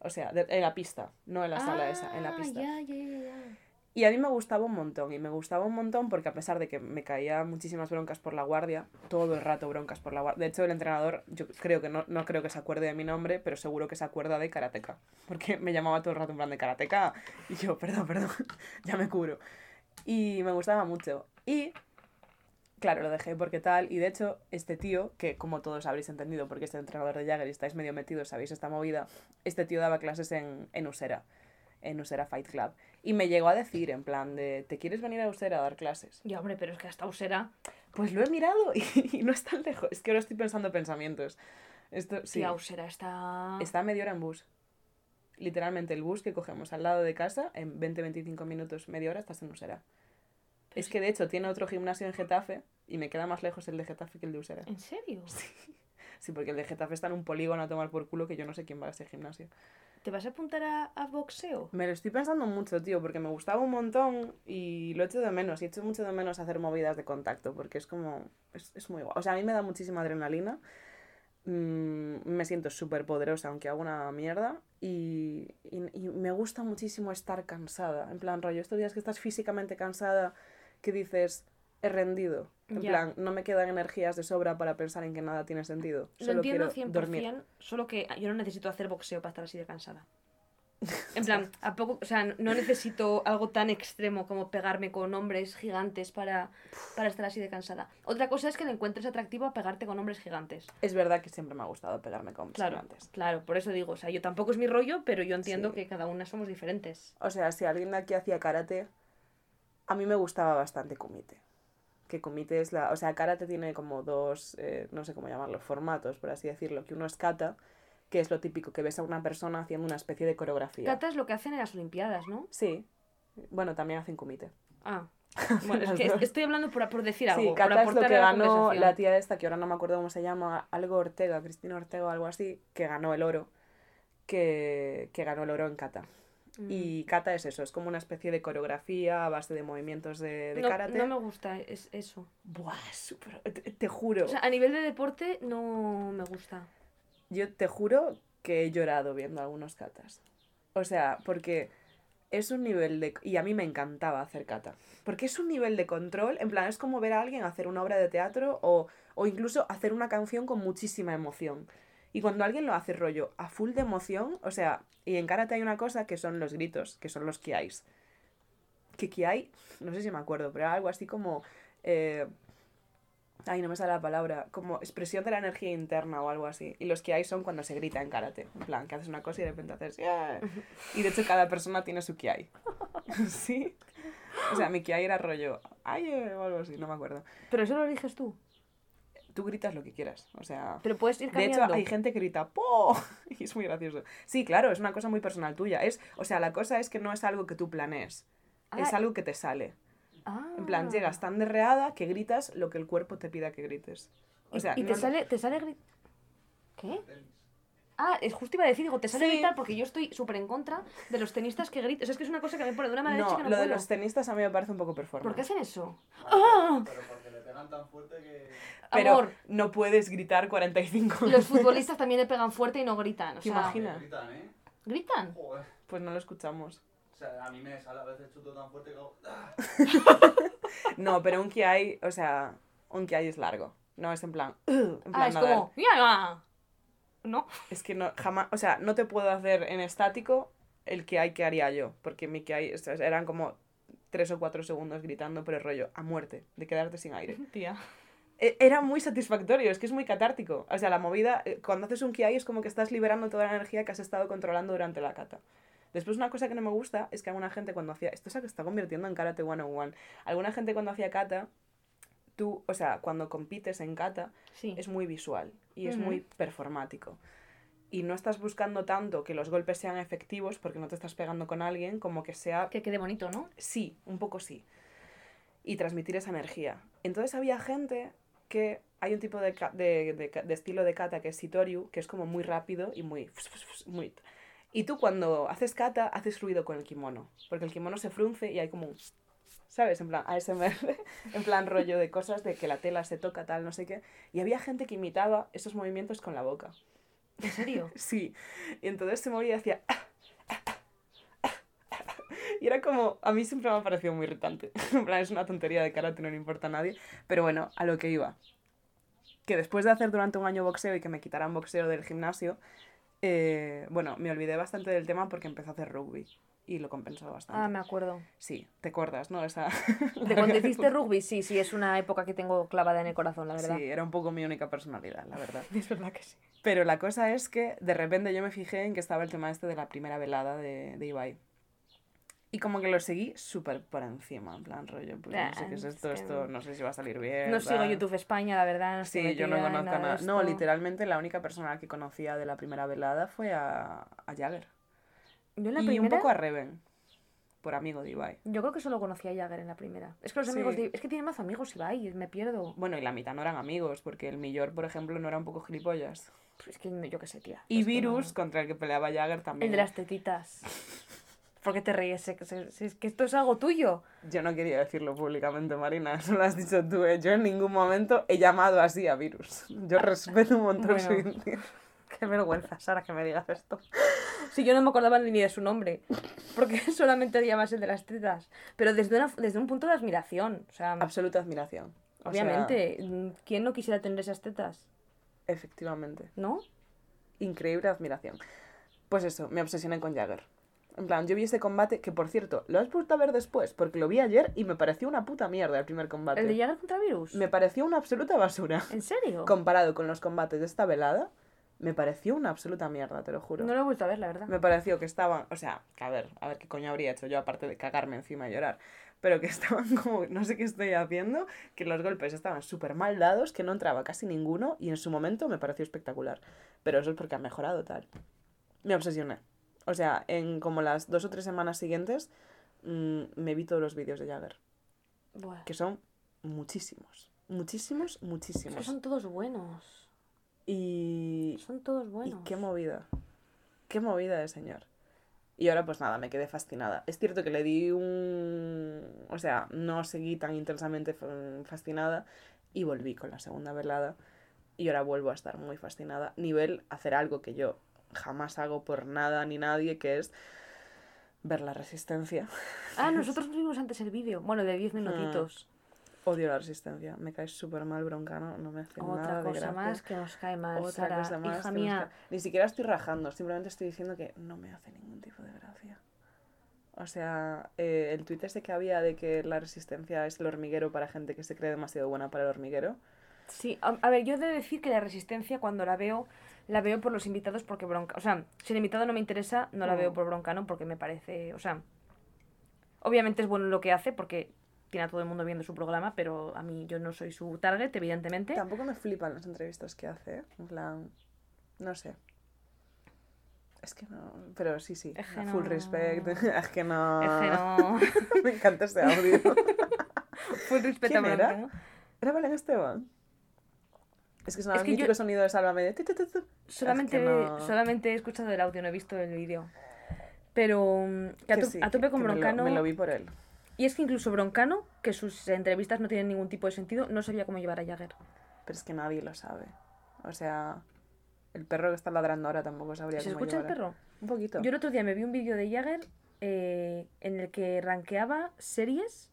O sea, de- en la pista, no en la sala esa, en la Ah, pista. Ya, ya, ya, ya. Y a mí me gustaba un montón, y me gustaba un montón porque a pesar de que me caía muchísimas broncas por la guardia, todo el rato broncas por la guardia. De hecho, el entrenador, yo creo que no, no creo que se acuerde de mi nombre, pero seguro que se acuerda de Karateka. Porque me llamaba todo el rato en plan de Karateka. Y yo, perdón, perdón, ya me cubro. Y me gustaba mucho. Y Claro, lo dejé porque tal. Y de hecho, este tío, que como todos habréis entendido, porque este entrenador de Jagger y estáis medio metidos, sabéis esta movida, este tío daba clases en, en Usera, en Usera Fight Club. Y me llegó a decir, en plan de, ¿te quieres venir a Usera a dar clases? Ya, hombre, pero es que hasta Usera. Pues lo he mirado y, y no es tan lejos. Es que ahora estoy pensando pensamientos. Esto, sí, Tía, Usera está. está a media hora en bus. Literalmente el bus que cogemos al lado de casa, en 20-25 minutos, media hora, estás en Usera. Es que de hecho tiene otro gimnasio en Getafe y me queda más lejos el de Getafe que el de Usera. ¿En serio? Sí, porque el de Getafe está en un polígono a tomar por culo que yo no sé quién va a ese gimnasio. ¿Te vas a apuntar a, boxeo? Me lo estoy pensando mucho, tío, porque me gustaba un montón y lo echo de menos. Y echo mucho de menos hacer movidas de contacto, porque es como. Es, es muy guay. O sea, a mí me da muchísima adrenalina. Mm, me siento súper poderosa, aunque hago una mierda. Y, y, y me gusta muchísimo estar cansada. En plan, rollo, estos días que estás físicamente cansada, que dices, he rendido. En plan, no me quedan energías de sobra para pensar en que nada tiene sentido. Lo Solo entiendo quiero 100%, dormir. solo que yo no necesito hacer boxeo para estar así de cansada. En plan, a poco, o sea, no necesito algo tan extremo como pegarme con hombres gigantes para, para estar así de cansada. Otra cosa es que le encuentres atractivo a pegarte con hombres gigantes. Es verdad que siempre me ha gustado pegarme con Claro, gigantes. claro, por eso digo, o sea, yo tampoco es mi rollo, pero yo entiendo Sí. que cada una somos diferentes. O sea, si alguien de aquí hacía karate, a mí me gustaba bastante kumite. Que kumite es la... O sea, karate tiene como dos, eh, no sé cómo llamarlos, formatos, por así decirlo. Que uno es kata, que es lo típico, que ves a una persona haciendo una especie de coreografía. Kata es lo que hacen en las Olimpiadas, ¿no? Sí. Bueno, también hacen kumite. Ah, bueno, es que dos. estoy hablando por, por decir algo. Sí, por kata es lo aportar que la ganó la tía esta, que ahora no me acuerdo cómo se llama, algo Ortega, Cristina Ortega o algo así, que ganó el oro. Que, que ganó el oro en kata. Mm. Y kata es eso, es como una especie de coreografía a base de movimientos de, de no, karate. no me gusta es, eso. Buah, súper... Te, te juro. O sea, a nivel de deporte no me gusta. Yo te juro que he llorado viendo algunos katas. O sea, porque es un nivel de... Y a mí me encantaba hacer cata. Porque es un nivel de control, en plan, es como ver a alguien hacer una obra de teatro o, o incluso hacer una canción con muchísima emoción. Y cuando alguien lo hace rollo a full de emoción, o sea, y en karate hay una cosa que son los gritos, que son los kiais. Que kiai, no sé si me acuerdo, pero algo así como... eh, Ay, no me sale la palabra. Como expresión de la energía interna o algo así. Y los kiai son cuando se grita en karate. En plan, que haces una cosa y de repente haces... "Yeah". Y de hecho cada persona tiene su kiai. ¿Sí? O sea, mi kiai era rollo... Ay, eh", o algo así, no me acuerdo. Pero eso lo eliges tú. Tú gritas lo que quieras. O sea... Pero puedes ir De cambiando. hecho, hay gente que grita ¡Po! Y es muy gracioso. Sí, claro, es una cosa muy personal tuya. Es, o sea, la cosa es que no es algo que tú planees. Es Ah. algo que te sale. Ah. En plan, llegas tan derreada que gritas lo que el cuerpo te pida que grites. O Y- sea, y, no te sale, te sale gri- ¿Qué? Ah, es justo iba a decir, digo, te sale Sí. gritar porque yo estoy súper en contra de los tenistas que gritan. O sea, es que es una cosa que me pone de una manera No, chica, no lo de puedo. los tenistas a mí me parece un poco ¿Por performance. qué hacen eso? ¡Ah! Pero porque le pegan tan fuerte que. Pero Amor, no puedes gritar 45 los futbolistas también le pegan fuerte y no gritan. O ¿Te sea, imaginas? que gritan, ¿eh? ¿Gritan? Joder. Pues no lo escuchamos. O sea, a mí me sale a veces chuto tan fuerte que hago. ¡Ah! No, pero un kiai, o sea, un kiai es largo. No es en plan... en plan Ah, es Nadal. como... "Ya". ¿No? Es que no, jamás, o sea, no te puedo hacer en estático el que hay que haría yo, porque mi que hay, eran como tres o cuatro segundos gritando, pero rollo, a muerte, de quedarte sin aire. Tía. E- Era muy satisfactorio, es que es muy catártico. O sea, la movida, eh, cuando haces un kiai es como que estás liberando toda la energía que has estado controlando durante la kata. Después una cosa que no me gusta es que alguna gente cuando hacía, esto se está convirtiendo en Karate 101, alguna gente cuando hacía kata, tú, o sea, cuando compites en kata, Sí. es muy visual y es muy performático. Y no estás buscando tanto que los golpes sean efectivos porque no te estás pegando con alguien como que sea... Que quede bonito, ¿no? Sí, un poco sí. Y transmitir esa energía. Entonces había gente que... Hay un tipo de, ka- de, de ka- de estilo de kata que es Sitoryu, que es como muy rápido y muy... muy y tú cuando haces kata haces ruido con el kimono, porque el kimono se frunce y hay como un... ¿Sabes? En plan ASMR, en plan rollo de cosas de que la tela se toca, tal, no sé qué. Y había gente que imitaba esos movimientos con la boca. ¿En serio? Sí. Y entonces se movía y hacía... Y era como, a mí siempre me ha parecido muy irritante. En plan, es una tontería de karate, no le importa a nadie. Pero bueno, a lo que iba. Que después de hacer durante un año boxeo y que me quitaran boxeo del gimnasio, eh, bueno, me olvidé bastante del tema porque empecé a hacer rugby. Y lo compensó bastante. Ah, me acuerdo. Sí, te acuerdas, ¿no? Esa... De cuando hiciste rugby, sí, sí, es una época que tengo clavada en el corazón, la verdad. Sí, era un poco mi única personalidad, la verdad. Es verdad que sí. Pero la cosa es que de repente yo me fijé en que estaba el tema este de la primera velada de, de Ibai. Y como que lo seguí súper por encima, en plan rollo, pues no sé qué es esto, esto, no sé si va a salir bien. No sigo. YouTube España, la verdad. No Sí, yo no conozco nada No, literalmente la única persona que conocía de la primera velada fue a, a Jagger. Yo en la y primera... un poco a Reven, por amigo de Ibai. Yo creo que solo conocí a Jagger en la primera. Es que los Sí. amigos de... Es que tiene más amigos Ibai, me pierdo. Bueno, y la mitad no eran amigos, porque el Millor, por ejemplo, no era un poco gilipollas. Es que yo qué sé, tía. Y no- Virus, contra el que peleaba Jagger también. El de las tetitas. ¿Por qué te ríes? Es que- Es que esto es algo tuyo. Yo no quería decirlo públicamente, Marina, eso lo has dicho tú. ¿eh? Yo en ningún momento he llamado así a Virus. Yo respeto un montón su Bueno. identidad. Qué vergüenza, Sara, que me digas esto. Si yo no me acordaba ni de su nombre. Porque solamente llamas el de las tetas. Pero desde, una- desde un punto de admiración. O sea, Absoluta admiración. O obviamente. ¿Quién no quisiera tener esas tetas? efectivamente. ¿No? Increíble admiración. Pues eso, me obsesioné con Jagger. En plan, yo vi ese combate, que por cierto, lo has vuelto a ver después, porque lo vi ayer y me pareció una puta mierda el primer combate. ¿El de Jagger contra Virus? Me pareció una absoluta basura. ¿En serio? Comparado con los combates de esta velada, me pareció una absoluta mierda, te lo juro. No lo he vuelto a ver, la verdad. Me pareció que estaban, o sea, a ver, a ver qué coño habría hecho yo aparte de cagarme encima y llorar, pero que estaban como, no sé qué estoy haciendo, que los golpes estaban súper mal dados, que no entraba casi ninguno y en su momento me pareció espectacular. Pero eso es porque han mejorado tal. Me obsesioné. O sea, en como las dos o tres semanas siguientes mm, me vi todos los vídeos de Jagger, que son muchísimos, muchísimos, muchísimos. son todos buenos. Y Son todos buenos. Y qué movida. Qué movida de señor. Y ahora pues nada, me quedé fascinada. Es cierto que le di un... O sea, no seguí tan intensamente fa- fascinada y volví con la segunda velada. Y ahora vuelvo a estar muy fascinada. Nivel hacer algo que yo jamás hago por nada ni nadie, que es Ver la resistencia. Ah, nosotros vimos antes el vídeo. Bueno, de 10 minutitos. Odio la resistencia. Me cae súper mal broncano. No me hace nada Otra de cosa más que nos cae mal, Otra Sara. cosa más Hija que nos mía, cae- Ni siquiera estoy rajando. Simplemente estoy diciendo que no me hace ningún tipo de gracia. O sea, eh, el tuit ese que había de que la resistencia es el hormiguero para gente que se cree demasiado buena para el hormiguero. Sí, a, a ver, yo he de decir que la resistencia cuando la veo, la veo por los invitados porque bronca. O sea, si el invitado no me interesa, no la Mm. veo por broncano porque me parece. O sea, obviamente es bueno lo que hace porque tiene a todo el mundo viendo su programa, pero a mí yo no soy su target, evidentemente. Tampoco me flipan las entrevistas que hace. ¿eh? En plan, no sé. Es que no. Pero sí, sí. Es que a Full no. respect. Es que no. Es que no. me encanta este audio. Full respeto a ¿Quién era? Bronca, ¿no? ¿Era Belén Esteban? Es que sonaba Es el que yo- mítico sonido de Sálvame de tu, tu, tu, tu. Solamente, Es que no- solamente he escuchado el audio, no he visto el vídeo. Pero mm, que a, sí, a tope con que me lo- Broncano. Me lo, vi por él. Y es que incluso Broncano, que sus entrevistas no tienen ningún tipo de sentido, no sabía cómo llevar a Jagger. Pero es que nadie lo sabe. O sea, el perro que está ladrando ahora tampoco sabría ¿Se cómo escucha el llevar perro? Un poquito. Yo el otro día me vi un vídeo de Jagger eh, en el que rankeaba series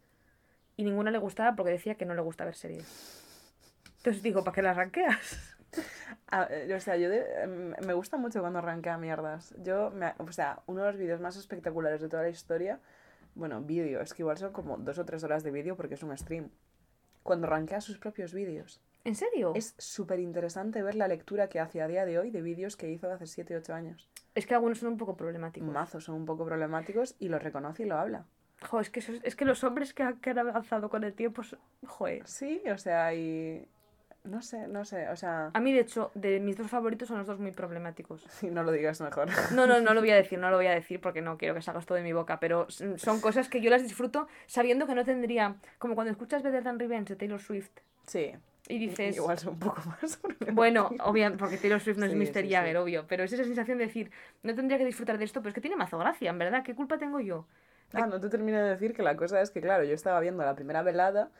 y ninguna le gustaba porque decía que no le gusta ver series. Entonces digo, ¿para qué las ranqueas? Eh, o sea, yo de- em, me gusta mucho cuando arranquea mierdas. Yo, me, o sea, uno de los vídeos más espectaculares de toda la historia, bueno, vídeo, es que igual son como dos o tres horas de vídeo porque es un stream. Cuando arranquea sus propios vídeos. ¿En serio? Es súper interesante ver la lectura que hace a día de hoy de vídeos que hizo hace 7 8 años. Es que algunos son un poco problemáticos. Mazos son un poco problemáticos y lo reconoce y lo habla. Jo, es que, eso- es que los hombres que, han- que han avanzado con el tiempo, son- joder. Sí, o sea, y... No sé, no sé, o sea... A mí, de hecho, de mis dos favoritos son los dos muy problemáticos. Si no lo digas mejor. No, no, no lo voy a decir, no lo voy a decir porque no quiero que salgas todo de mi boca, pero son cosas que yo las disfruto sabiendo que no tendría, como cuando escuchas Better Than Revenge de Taylor Swift Sí. y dices, Igual son un poco más bueno, obviamente, porque Taylor Swift no es Sí, Mr. sí, sí. Jagger, obvio, pero es esa sensación de decir, no tendría que disfrutar de esto, pero es que tiene mazo gracia, en verdad, ¿qué culpa tengo yo? Ah, no te termino de decir que la cosa es que, claro, yo estaba viendo la primera velada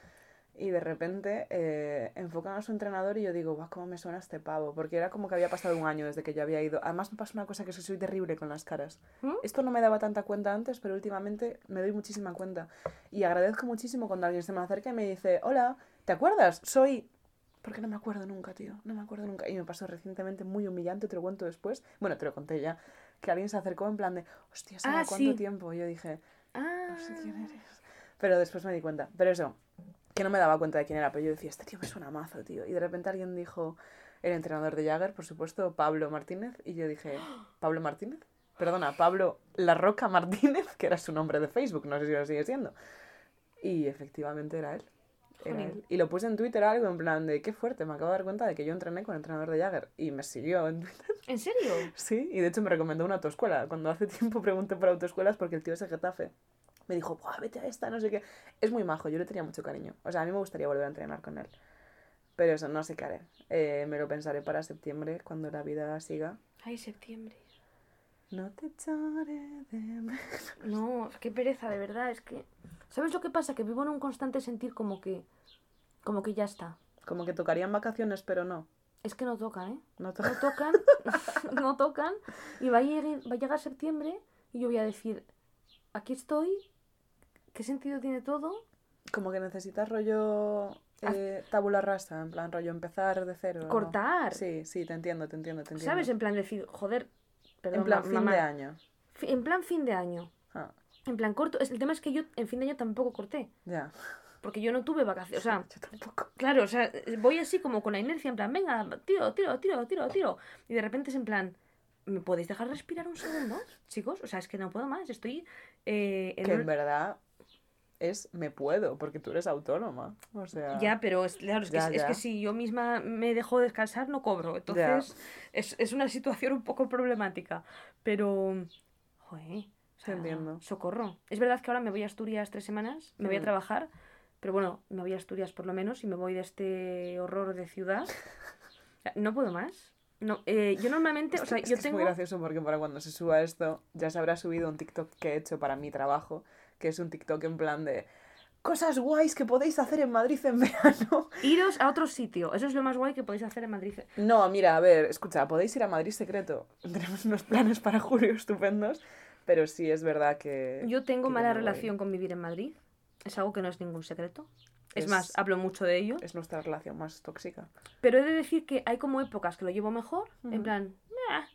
y de repente eh, enfocan a su entrenador y yo digo, guau, cómo me suena este pavo. Porque era como que había pasado un año desde que yo había ido. Además me pasa una cosa que es que soy terrible con las caras. ¿Mm? Esto no me daba tanta cuenta antes, pero últimamente me doy muchísima cuenta. Y agradezco muchísimo cuando alguien se me acerca y me dice, hola, ¿te acuerdas? Soy... Porque no me acuerdo nunca, tío. No me acuerdo nunca. Y me pasó recientemente muy humillante, te lo cuento después. Bueno, te lo conté ya. Que alguien se acercó en plan de, hostia, Sara, Ah, ¿cuánto sí. tiempo? Y yo dije, Ah, no sé quién eres. Pero después me di cuenta. Pero eso, que no me daba cuenta de quién era. Pero yo decía, este tío me suena mazo, tío. Y de repente alguien dijo, el entrenador de Jagger, por supuesto, Pablo Martínez. Y yo dije, ¿Pablo Martínez? Perdona, Pablo La Roca Martínez, que era su nombre de Facebook, no sé si lo sigue siendo. Y efectivamente era él. Era Jolín. él. Y lo puse en Twitter algo en plan de, qué fuerte, me acabo de dar cuenta de que yo entrené con el entrenador de Jagger. Y me siguió en Twitter. ¿en serio? Sí, y de hecho me recomendó una autoescuela. Cuando hace tiempo pregunté por autoescuelas porque el tío es de Getafe. Me dijo, Buah, vete a esta, no sé qué. Es muy majo, yo le tenía mucho cariño. O sea, a mí me gustaría volver a entrenar con él. Pero eso, no sé qué haré. Eh, me lo pensaré para septiembre, cuando la vida siga. Ay, septiembre. No te echaré de menos. No, qué pereza, de verdad, es que... ¿Sabes lo que pasa? Que vivo en un constante sentir como que... Como que ya está. Como que tocarían vacaciones, pero no. Es que no tocan, ¿eh? No to- no tocan, no tocan, y va a, llegar, va a llegar septiembre y yo voy a decir, aquí estoy, ¿qué sentido tiene todo? Como que necesitas rollo eh, tabula rasa, en plan rollo empezar de cero. Cortar, Sí, sí, te entiendo, te entiendo, te entiendo. ¿sabes? En plan decir, joder, perdón, en plan fin mamá, de año. en plan fin de año, Ah, en plan corto, el tema es que yo en fin de año tampoco corté, ya. porque yo no tuve vacaciones, o sea, Yo tampoco. Claro, o sea, voy así como con la inercia, en plan, venga, tiro, tiro, tiro, tiro, tiro. Y de repente es en plan, ¿me podéis dejar respirar un segundo, chicos? O sea, es que no puedo más, estoy eh, en Que un- en verdad es me puedo, porque tú eres autónoma. O sea. Ya, pero es, claro, es, que, Ya, es- es ya. que si yo misma me dejo descansar, no cobro. Entonces, es, es una situación un poco problemática. Pero, joder, o sea, entiendo. socorro. Es verdad que ahora me voy a Asturias tres semanas, me voy a Mm. trabajar, pero bueno, me voy a Asturias por lo menos y me voy de este horror de ciudad. No puedo más. No, eh, yo normalmente, o sea, es yo que tengo... Es muy gracioso porque para cuando se suba esto, ya se habrá subido un TikTok que he hecho para mi trabajo, que es un TikTok en plan de cosas guays que podéis hacer en Madrid en verano. Iros a otro sitio. Eso es lo más guay que podéis hacer en Madrid. No, mira, a ver, escucha, podéis ir a Madrid secreto. Tenemos unos planes para julio estupendos, Pero sí es verdad que... Yo tengo que mala relación con vivir en Madrid. Es algo que no es ningún secreto. Es, Es- más, hablo mucho de ello. Es nuestra relación más tóxica. Pero he de decir que hay como épocas que lo llevo mejor, en plan, "Nah",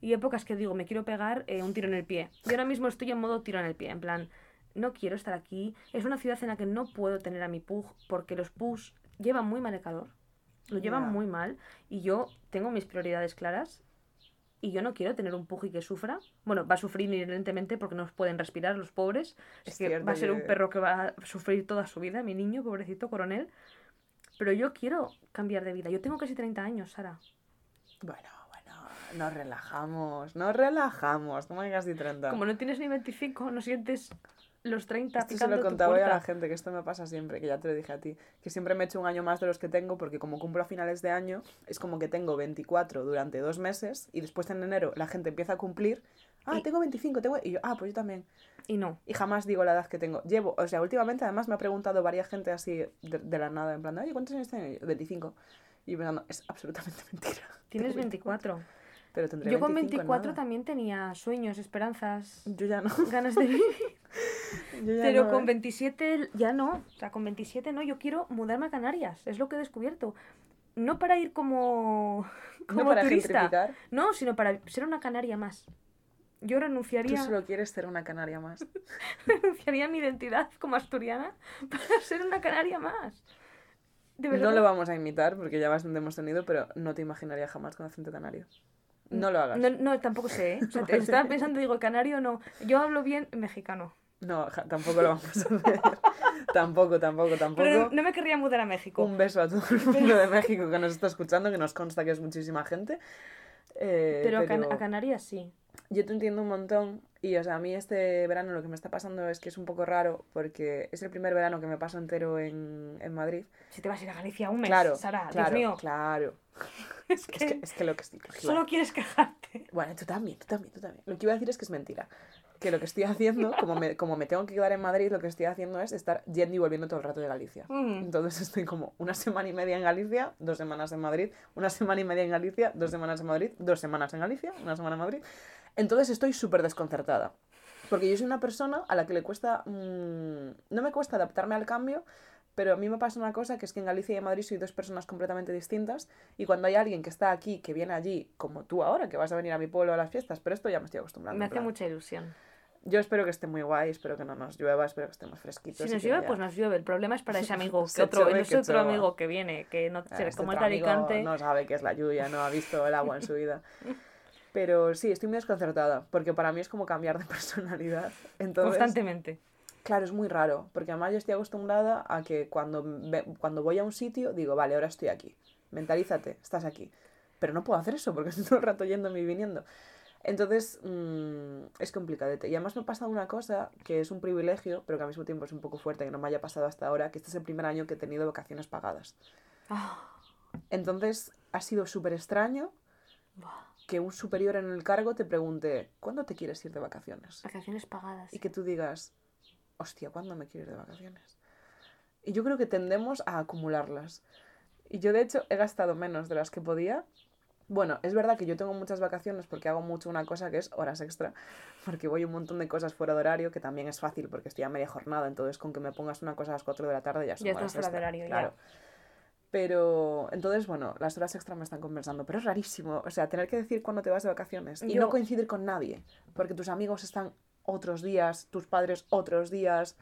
y épocas que digo, me quiero pegar eh, un tiro en el pie. Y ahora mismo estoy en modo tiro en el pie, en plan, no quiero estar aquí. Es una ciudad en la que no puedo tener a mi pug porque los pugs llevan muy mal el calor. Lo llevan muy mal y yo tengo mis prioridades claras y yo no quiero tener un pug y que sufra. Bueno, va a sufrir inherentemente porque no pueden respirar los pobres. Es que cierto va a ser un perro que va a sufrir toda su vida, mi niño, pobrecito coronel. Pero yo quiero cambiar de vida. Yo tengo casi 30 años, Sara. Bueno, nos relajamos, nos relajamos. No me digas de 30. Como no tienes ni 25, no sientes los 30 Esto se lo contaba hoy a la gente, que esto me pasa siempre, que ya te lo dije a ti, que siempre me echo un año más de los que tengo, porque como cumplo a finales de año, es como que tengo 24 durante dos meses, y después en enero la gente empieza a cumplir, ah, Y- tengo 25, tengo... y yo, ah, pues yo también. Y no. Y jamás digo la edad que tengo. Llevo, o sea, últimamente además me ha preguntado varias gente así de, de la nada, en plan, oye, ¿cuántos años tienes? Y yo, 25. Y yo pensando, es absolutamente mentira. Tienes Tengo 24. Pero tendré Yo con 25 en 24 nada. también tenía sueños, esperanzas, Yo ya no. ganas de vivir. Yo ya Pero no, con ¿eh? 27 ya no. O sea, con 27 no. Yo quiero mudarme a Canarias. Es lo que he descubierto. No para ir como, como No para turista. No, sino para ser una canaria más. Yo Tú renunciaría, solo quieres ser una canaria más. renunciaría a mi identidad como asturiana para ser una canaria más. De. No lo vamos a imitar porque ya bastante hemos tenido, pero no te imaginaría jamás con acento canario. No lo hagas. No, no, tampoco sé, ¿eh? O sea, estaba pensando, digo, canario no. Yo hablo bien mexicano. No, tampoco lo vamos a hacer. tampoco, tampoco, tampoco. Pero no, me querría mudar a México. Un beso a todo el mundo de México que nos está escuchando, que nos consta que es muchísima gente. Eh, pero, a Can- a Canarias sí. Yo te entiendo un montón y, o sea, a mí este verano lo que me está pasando es que es un poco raro porque es el primer verano que me paso entero en, en Madrid. Si te vas a ir a Galicia un mes, claro, Sara, claro, Dios mío. claro. Es Es que, que, es que lo que estoy... solo quieres quejarte. Bueno, tú también, tú también, tú también. Lo que iba a decir es que es mentira. Que lo que estoy haciendo, como me, como me tengo que quedar en Madrid, lo que estoy haciendo es estar yendo y volviendo todo el rato de Galicia. Mm. Entonces estoy como una semana y media en Galicia, dos semanas en Madrid, una semana y media en Galicia, dos semanas en Madrid, dos semanas en Galicia, una semana en Madrid. Entonces estoy súper desconcertada. Porque yo soy una persona a la que le cuesta... mm, no me cuesta adaptarme al cambio, pero a mí me pasa una cosa, que es que en Galicia y en Madrid soy dos personas completamente distintas. Y cuando hay alguien que está aquí, que viene allí, como tú ahora, que vas a venir a mi pueblo a las fiestas, pero esto ya me estoy acostumbrando. Me hace mucha ilusión. Yo espero que esté muy guay, espero que no nos llueva, espero que estemos fresquitos. Si nos llueve, ya- pues nos llueve. El problema es para ese amigo, que Se otro, chove, ese que otro chova. amigo que viene, que no Ah, sé, este como amigo Alicante. No sabe qué es la lluvia, no ha visto el agua en su vida. Pero sí, estoy muy desconcertada, porque para mí es como cambiar de personalidad. Entonces, Constantemente. Claro, es muy raro, porque además yo estoy acostumbrada a que cuando, cuando voy a un sitio digo, vale, ahora estoy aquí, mentalízate, estás aquí. Pero no puedo hacer eso porque estoy todo el rato yéndome y viniendo. Entonces, mm, es complicadete. Y además me ha pasado una cosa que es un privilegio, pero que al mismo tiempo es un poco fuerte que no me haya pasado hasta ahora, que este es el primer año que he tenido vacaciones pagadas. Ah, Entonces, ha sido súper extraño que un superior en el cargo te pregunte, ¿cuándo te quieres ir de vacaciones? vacaciones pagadas. Y que tú digas, hostia, ¿cuándo me quiero ir de vacaciones? Y yo creo que tendemos a acumularlas. Y yo, de hecho, he gastado menos de las que podía. Bueno, es verdad que yo tengo muchas vacaciones porque hago mucho una cosa que es horas extra, porque voy un montón de cosas fuera de horario, que también es fácil porque estoy a media jornada, entonces con que me pongas una cosa a las 4 de la tarde ya son Ya horas fuera de extra, horario, ya. claro. Pero entonces, bueno, las horas extra me están compensando, pero es rarísimo, o sea, tener que decir cuándo te vas de vacaciones y Yo- no coincidir con nadie, porque tus amigos están otros días, tus padres otros días.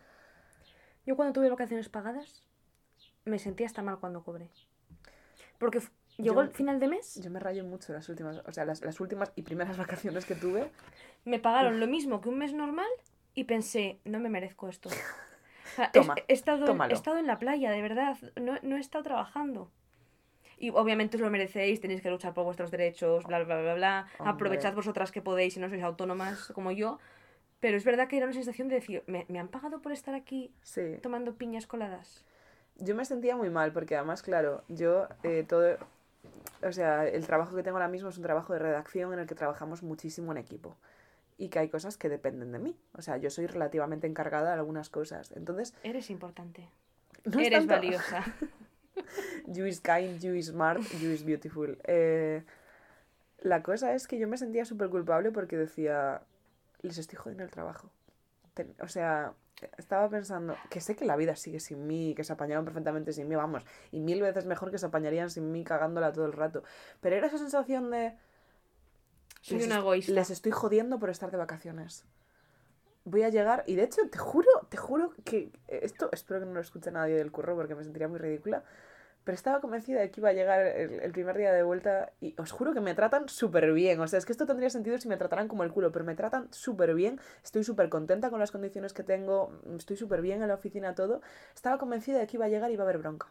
Yo cuando tuve vacaciones pagadas, me sentía hasta mal cuando cobré. Porque llegó Yo- el final de mes, Yo me rayo mucho las últimas, o sea, las, las últimas y primeras vacaciones que tuve. me pagaron lo mismo que un mes normal y pensé, no me merezco esto. O sea, he- Toma, he, estado, tómalo. he estado en la playa, de verdad, no, no he estado trabajando. Y obviamente os lo merecéis, tenéis que luchar por vuestros derechos, bla, bla, bla, bla. Hombre. Aprovechad vosotras que podéis y no sois autónomas como yo. Pero es verdad que era una sensación de decir, ¿me, me han pagado por estar aquí Sí. tomando piñas coladas? Yo me sentía muy mal porque además, claro, yo eh, todo, o sea, el trabajo que tengo ahora mismo es un trabajo de redacción en el que trabajamos muchísimo en equipo y que hay cosas que dependen de mí. O sea, yo soy relativamente encargada de algunas cosas. Entonces, Eres importante. no Eres tanto- valiosa. You is kind, you is smart, you is beautiful. Eh, la cosa es que yo me sentía súper culpable porque decía, les estoy jodiendo el trabajo. O sea, estaba pensando que sé que la vida sigue sin mí, que se apañaron perfectamente sin mí, vamos, y mil veces mejor que se apañarían sin mí cagándola todo el rato. Pero era esa sensación de... Soy una egoísta. Les estoy jodiendo por estar de vacaciones. Voy a llegar, y de hecho, te juro, te juro que esto, espero que no lo escuche nadie del curro porque me sentiría muy ridícula, pero estaba convencida de que iba a llegar el, el primer día de vuelta y os juro que me tratan súper bien. O sea, es que esto tendría sentido si me trataran como el culo, pero me tratan súper bien. Estoy súper contenta con las condiciones que tengo, estoy súper bien en la oficina, todo. Estaba convencida de que iba a llegar y iba a haber bronca.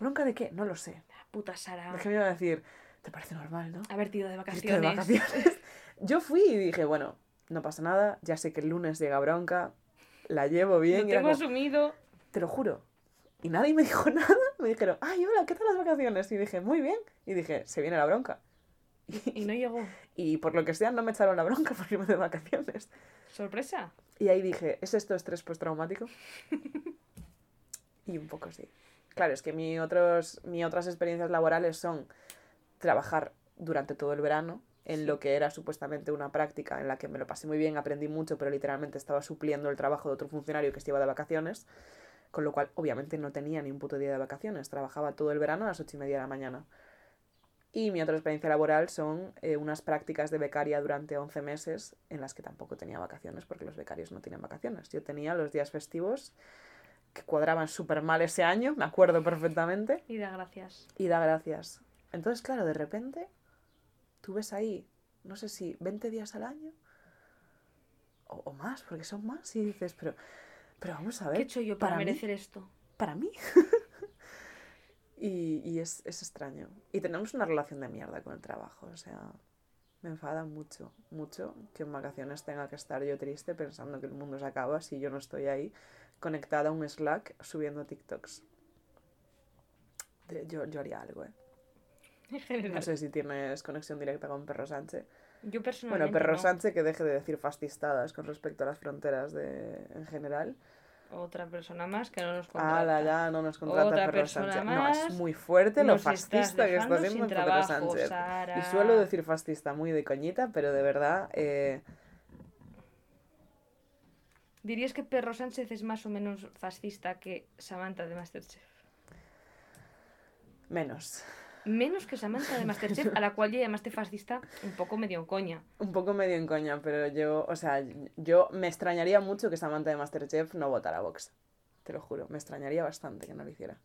¿Bronca de qué? No lo sé. La puta Sara. Que me iba a decir, ¿te parece normal, no? Haber ido de vacaciones. de vacaciones. Yo fui y dije, bueno, no pasa nada, ya sé que el lunes llega bronca, la llevo bien. Lo tengo como, asumido. te lo juro. Y nadie me dijo nada. Me dijeron, ay, hola, ¿qué tal las vacaciones? Y dije, muy bien. Y dije, se viene la bronca. Y no llegó. Y por lo que sea, no me echaron la bronca por irme de vacaciones. Sorpresa. Y ahí dije, ¿es esto estrés postraumático? y un poco sí. Claro, es que mi otros, mi otras experiencias laborales son trabajar durante todo el verano en lo que era supuestamente una práctica en la que me lo pasé muy bien, aprendí mucho, pero literalmente estaba supliendo el trabajo de otro funcionario que se iba de vacaciones, con lo cual obviamente no tenía ni un puto día de vacaciones, trabajaba todo el verano a las ocho y media de la mañana. Y mi otra experiencia laboral son eh, unas prácticas de becaria durante 11 meses en las que tampoco tenía vacaciones porque los becarios no tienen vacaciones. Yo tenía los días festivos que cuadraban súper mal ese año, me acuerdo perfectamente, Y da gracias. y da gracias. Entonces, claro, de repente tú ves ahí, no sé si 20 días al año o, o más, porque son más, y dices, pero, pero vamos a ver, ¿Qué he hecho yo para, para mí- merecer esto? para mí. y y es, es extraño. Y tenemos una relación de mierda con el trabajo. O sea, me enfada mucho, mucho que en vacaciones tenga que estar yo triste pensando que el mundo se acaba si yo no estoy ahí conectada a un Slack subiendo TikToks. Yo, yo haría algo, ¿eh? En general. No sé si tienes conexión directa con Perro Sánchez. Yo personalmente. Bueno, Perro no. Sánchez que deje de decir fascistadas con respecto a las fronteras de, en general. Otra persona más que no nos contrata. Ala, ya no nos contrata Otra Perro Sánchez. No, es muy fuerte lo fascista que está haciendo Perro Sánchez. Sara. Y suelo decir fascista muy de coñita, pero de verdad, eh, ¿Dirías que Perro Sánchez es más o menos fascista que Samantha de Masterchef? menos. Menos que Samantha de Masterchef, a la cual ya llamaste fascista un poco medio en coña. Un poco medio en coña, pero yo, o sea, yo me extrañaría mucho que Samantha de Masterchef no votara a Vox. Te lo juro, me extrañaría bastante que no lo hiciera.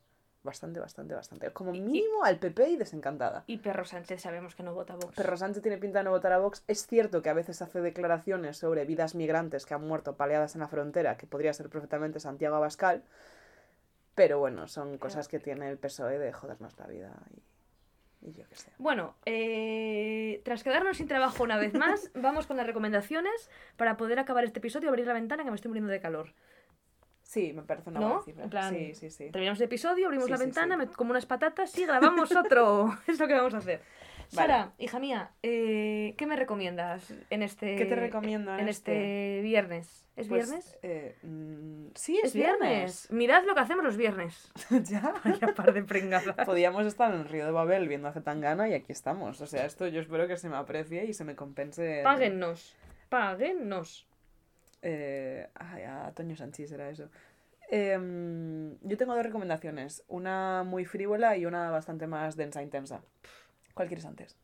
Bastante, bastante, bastante. Como mínimo al PP y desencantada. Y Perro Sánchez sabemos que no vota a Vox. Perro Sánchez tiene pinta de no votar a Vox. Es cierto que a veces hace declaraciones sobre vidas migrantes que han muerto paleadas en la frontera, que podría ser perfectamente Santiago Abascal. Pero bueno, son cosas que tiene el PSOE de jodernos la vida y, y yo qué sé. Bueno, eh, tras quedarnos sin trabajo una vez más, vamos con las recomendaciones para poder acabar este episodio y abrir la ventana que me estoy muriendo de calor. Sí, me parece una ¿No? buena cifra. En plan, sí, sí, sí. Terminamos el episodio, abrimos Sí, la sí, ventana, sí. me como unas patatas y grabamos otro. es lo que vamos a hacer. Vale. Sara, hija mía, eh, ¿qué me recomiendas en este, ¿Qué te recomiendo en en este viernes? ¿Es Pues, viernes? eh, mm, sí, Es viernes. Mirad lo que hacemos los viernes. ya. Vaya par de pringadas. Podíamos estar en el Río de Babel viendo a Zetangana y aquí estamos. O sea, esto yo espero que se me aprecie y se me compense. en- Páguennos. Páguennos. Eh, ay, a Toño Sanchís era eso. Em, yo tengo dos recomendaciones, una muy frívola y una bastante más densa, intensa. ¿Cuál quieres antes?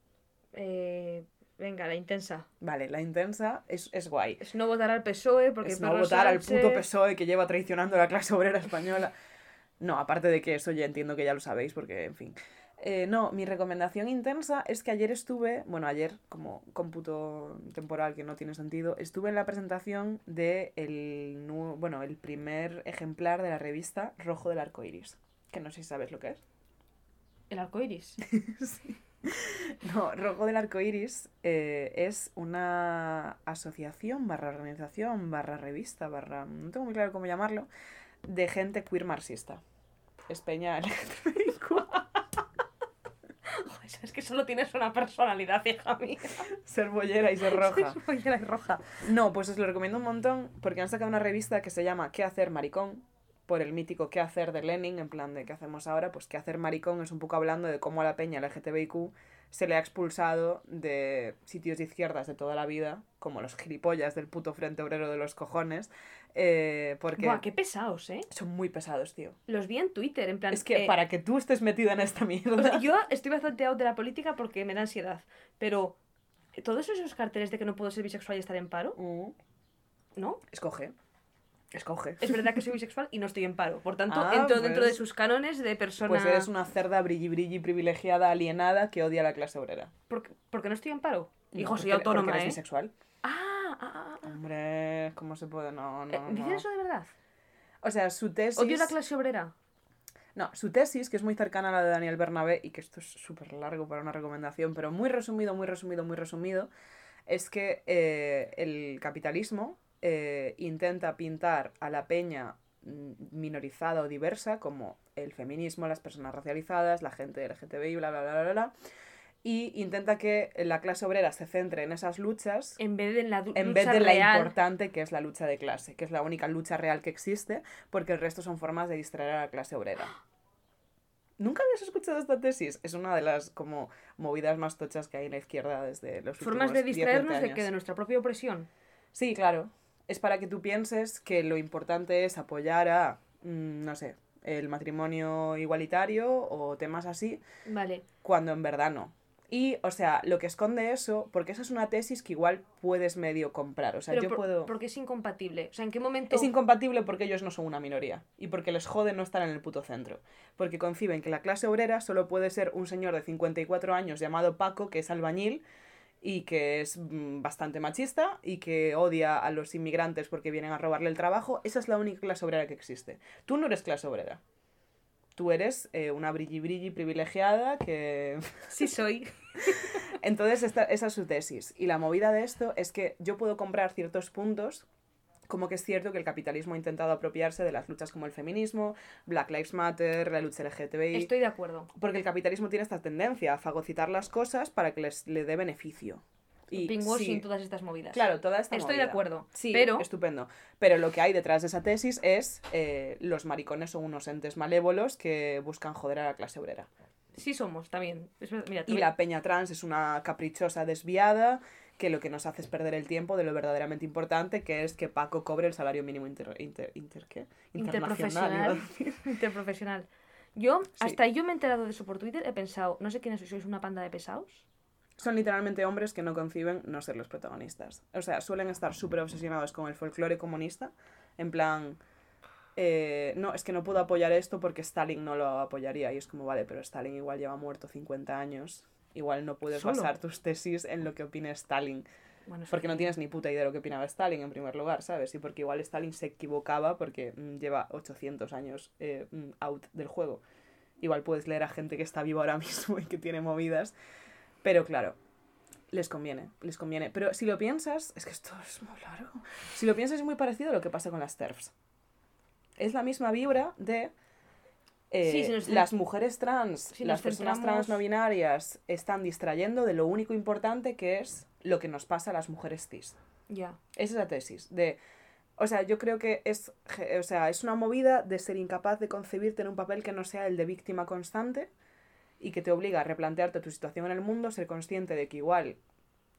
Eh, venga, la intensa. Vale, la intensa es, es guay. Es no votar al PSOE porque es no votar al puto PSOE que lleva traicionando a la clase obrera española. No, aparte de que eso ya entiendo que ya lo sabéis, porque, en fin. Eh, no, mi recomendación intensa es que ayer estuve, bueno, ayer, como cómputo temporal que no tiene sentido, estuve en la presentación de el, bueno, el primer ejemplar de la revista Rojo del Arco Iris. Que no sé si sabes lo que es. El arco iris. No, Rojo del Arco Iris eh, es una asociación, barra organización, barra revista, barra. no tengo muy claro cómo llamarlo, de gente queer marxista. Es peña es que solo tienes una personalidad, hija mía. ser bollera y ser roja. Y roja. No, pues os lo recomiendo un montón porque han sacado una revista que se llama ¿Qué hacer maricón? Por el mítico ¿Qué hacer? de Lenin, en plan de ¿qué hacemos ahora? Pues ¿Qué hacer maricón? es un poco hablando de cómo a la peña LGTBIQ se le ha expulsado de sitios de izquierdas de toda la vida, como los gilipollas del puto Frente Obrero de los cojones, eh, porque Buah, qué pesados, ¿eh? son muy pesados, tío. Los vi en Twitter, en plan... Es que eh, para que tú estés metida en esta o mierda... sea, yo estoy bastante out de la política porque me da ansiedad, pero todos esos carteles de que no puedo ser bisexual y estar en paro, Mm, ¿no? escoge. Escoge. Es verdad que soy bisexual y no estoy en paro. Por tanto, Ah, entro dentro de pues- sus cánones de persona... Pues eres una cerda brilli brilli privilegiada alienada que odia a la clase obrera. ¿Por, porque no estoy en paro? Hijo, No, soy porque- autónoma, porque eres ¿eh? bisexual. Ah, ah, ah, ah. Hombre, ¿cómo se puede? No, Eh, no, ¿Dicen no. eso de verdad? O sea, su tesis... Odio la clase obrera. No, su tesis, que es muy cercana a la de Daniel Bernabé, y que esto es súper largo para una recomendación, pero muy resumido, muy resumido, muy resumido, es que eh, el capitalismo eh, intenta pintar a la peña mm, minorizada o diversa, como el feminismo, las personas racializadas, la gente LGTBI, bla, bla, bla, bla, bla, y intenta que la clase obrera se centre en esas luchas En vez de en la du- en lucha vez de la real. importante que es la lucha de clase, que es la única lucha real que existe, porque el resto son formas de distraer a la clase obrera. ¿Nunca habías escuchado esta tesis? Es una de las como movidas más tochas que hay en la izquierda desde los Formas últimos de 10, distraernos 20 de que de nuestra propia opresión. Sí, claro. Es para que tú pienses que lo importante es apoyar a, mm, no sé, el matrimonio igualitario o temas así, Vale. cuando en verdad no. Y, o sea, lo que esconde eso, porque esa es una tesis que igual puedes medio comprar. O sea, Pero yo por- puedo... porque es incompatible. O sea, ¿en qué momento...? Es incompatible porque ellos no son una minoría y porque les jode no estar en el puto centro. Porque conciben que la clase obrera solo puede ser un señor de 54 años llamado Paco, que es albañil y que es mm, bastante machista y que odia a los inmigrantes porque vienen a robarle el trabajo. Esa es la única clase obrera que existe. Tú no eres clase obrera. Tú eres eh, una brilli brilli privilegiada que Sí soy. entonces, esta- esa es su tesis. Y la movida de esto es que yo puedo comprar ciertos puntos, como que es cierto que el capitalismo ha intentado apropiarse de las luchas como el feminismo, Black Lives Matter, la lucha LGTBI, Estoy de acuerdo. porque el capitalismo tiene esta tendencia a fagocitar las cosas para que les le dé beneficio. Y Pinkwashing, sí, todas estas movidas. Claro, toda esta Estoy de movida. acuerdo. Sí, pero estupendo. Pero lo que hay detrás de esa tesis es eh, los maricones son unos entes malévolos que buscan joder a la clase obrera. sí somos también. Es Mira, te Y la peña trans es una caprichosa desviada que lo que nos hace es perder el tiempo de lo verdaderamente importante, que es que Paco cobre el salario mínimo inter... inter, inter ¿qué? Internacional. Interprofesional. Interprofesional. Yo, Sí. hasta yo me he enterado de eso por Twitter, he pensado, no sé quiénes sois, sois una panda de pesados. Son literalmente hombres que no conciben no ser los protagonistas. O sea, suelen estar súper obsesionados con el folclore comunista, en plan... eh, no, es que no puedo apoyar esto porque Stalin no lo apoyaría. Y es como, vale, pero Stalin igual lleva muerto 50 años. Igual no puedes Solo. basar tus tesis en lo que opine Stalin. Bueno, Porque no tienes ni puta idea de lo que opinaba Stalin en primer lugar, ¿sabes? Y porque igual Stalin se equivocaba porque mm, lleva 800 años eh, mm, out del juego. Igual puedes leer a gente que está viva ahora mismo y que tiene movidas. Pero claro, les conviene, les conviene. Pero si lo piensas, es que esto es muy largo. Si lo piensas es muy parecido a lo que pasa con las TERFs. Es la misma vibra de... eh, Sí, si las mujeres trans, si las personas centramos- trans no binarias están distrayendo de lo único importante que es lo que nos pasa a las mujeres cis. Ya. Esa es la tesis. De, o sea, yo creo que es, o sea, es una movida de ser incapaz de concebirte en un papel que no sea el de víctima constante y que te obliga a replantearte tu situación en el mundo, ser consciente de que igual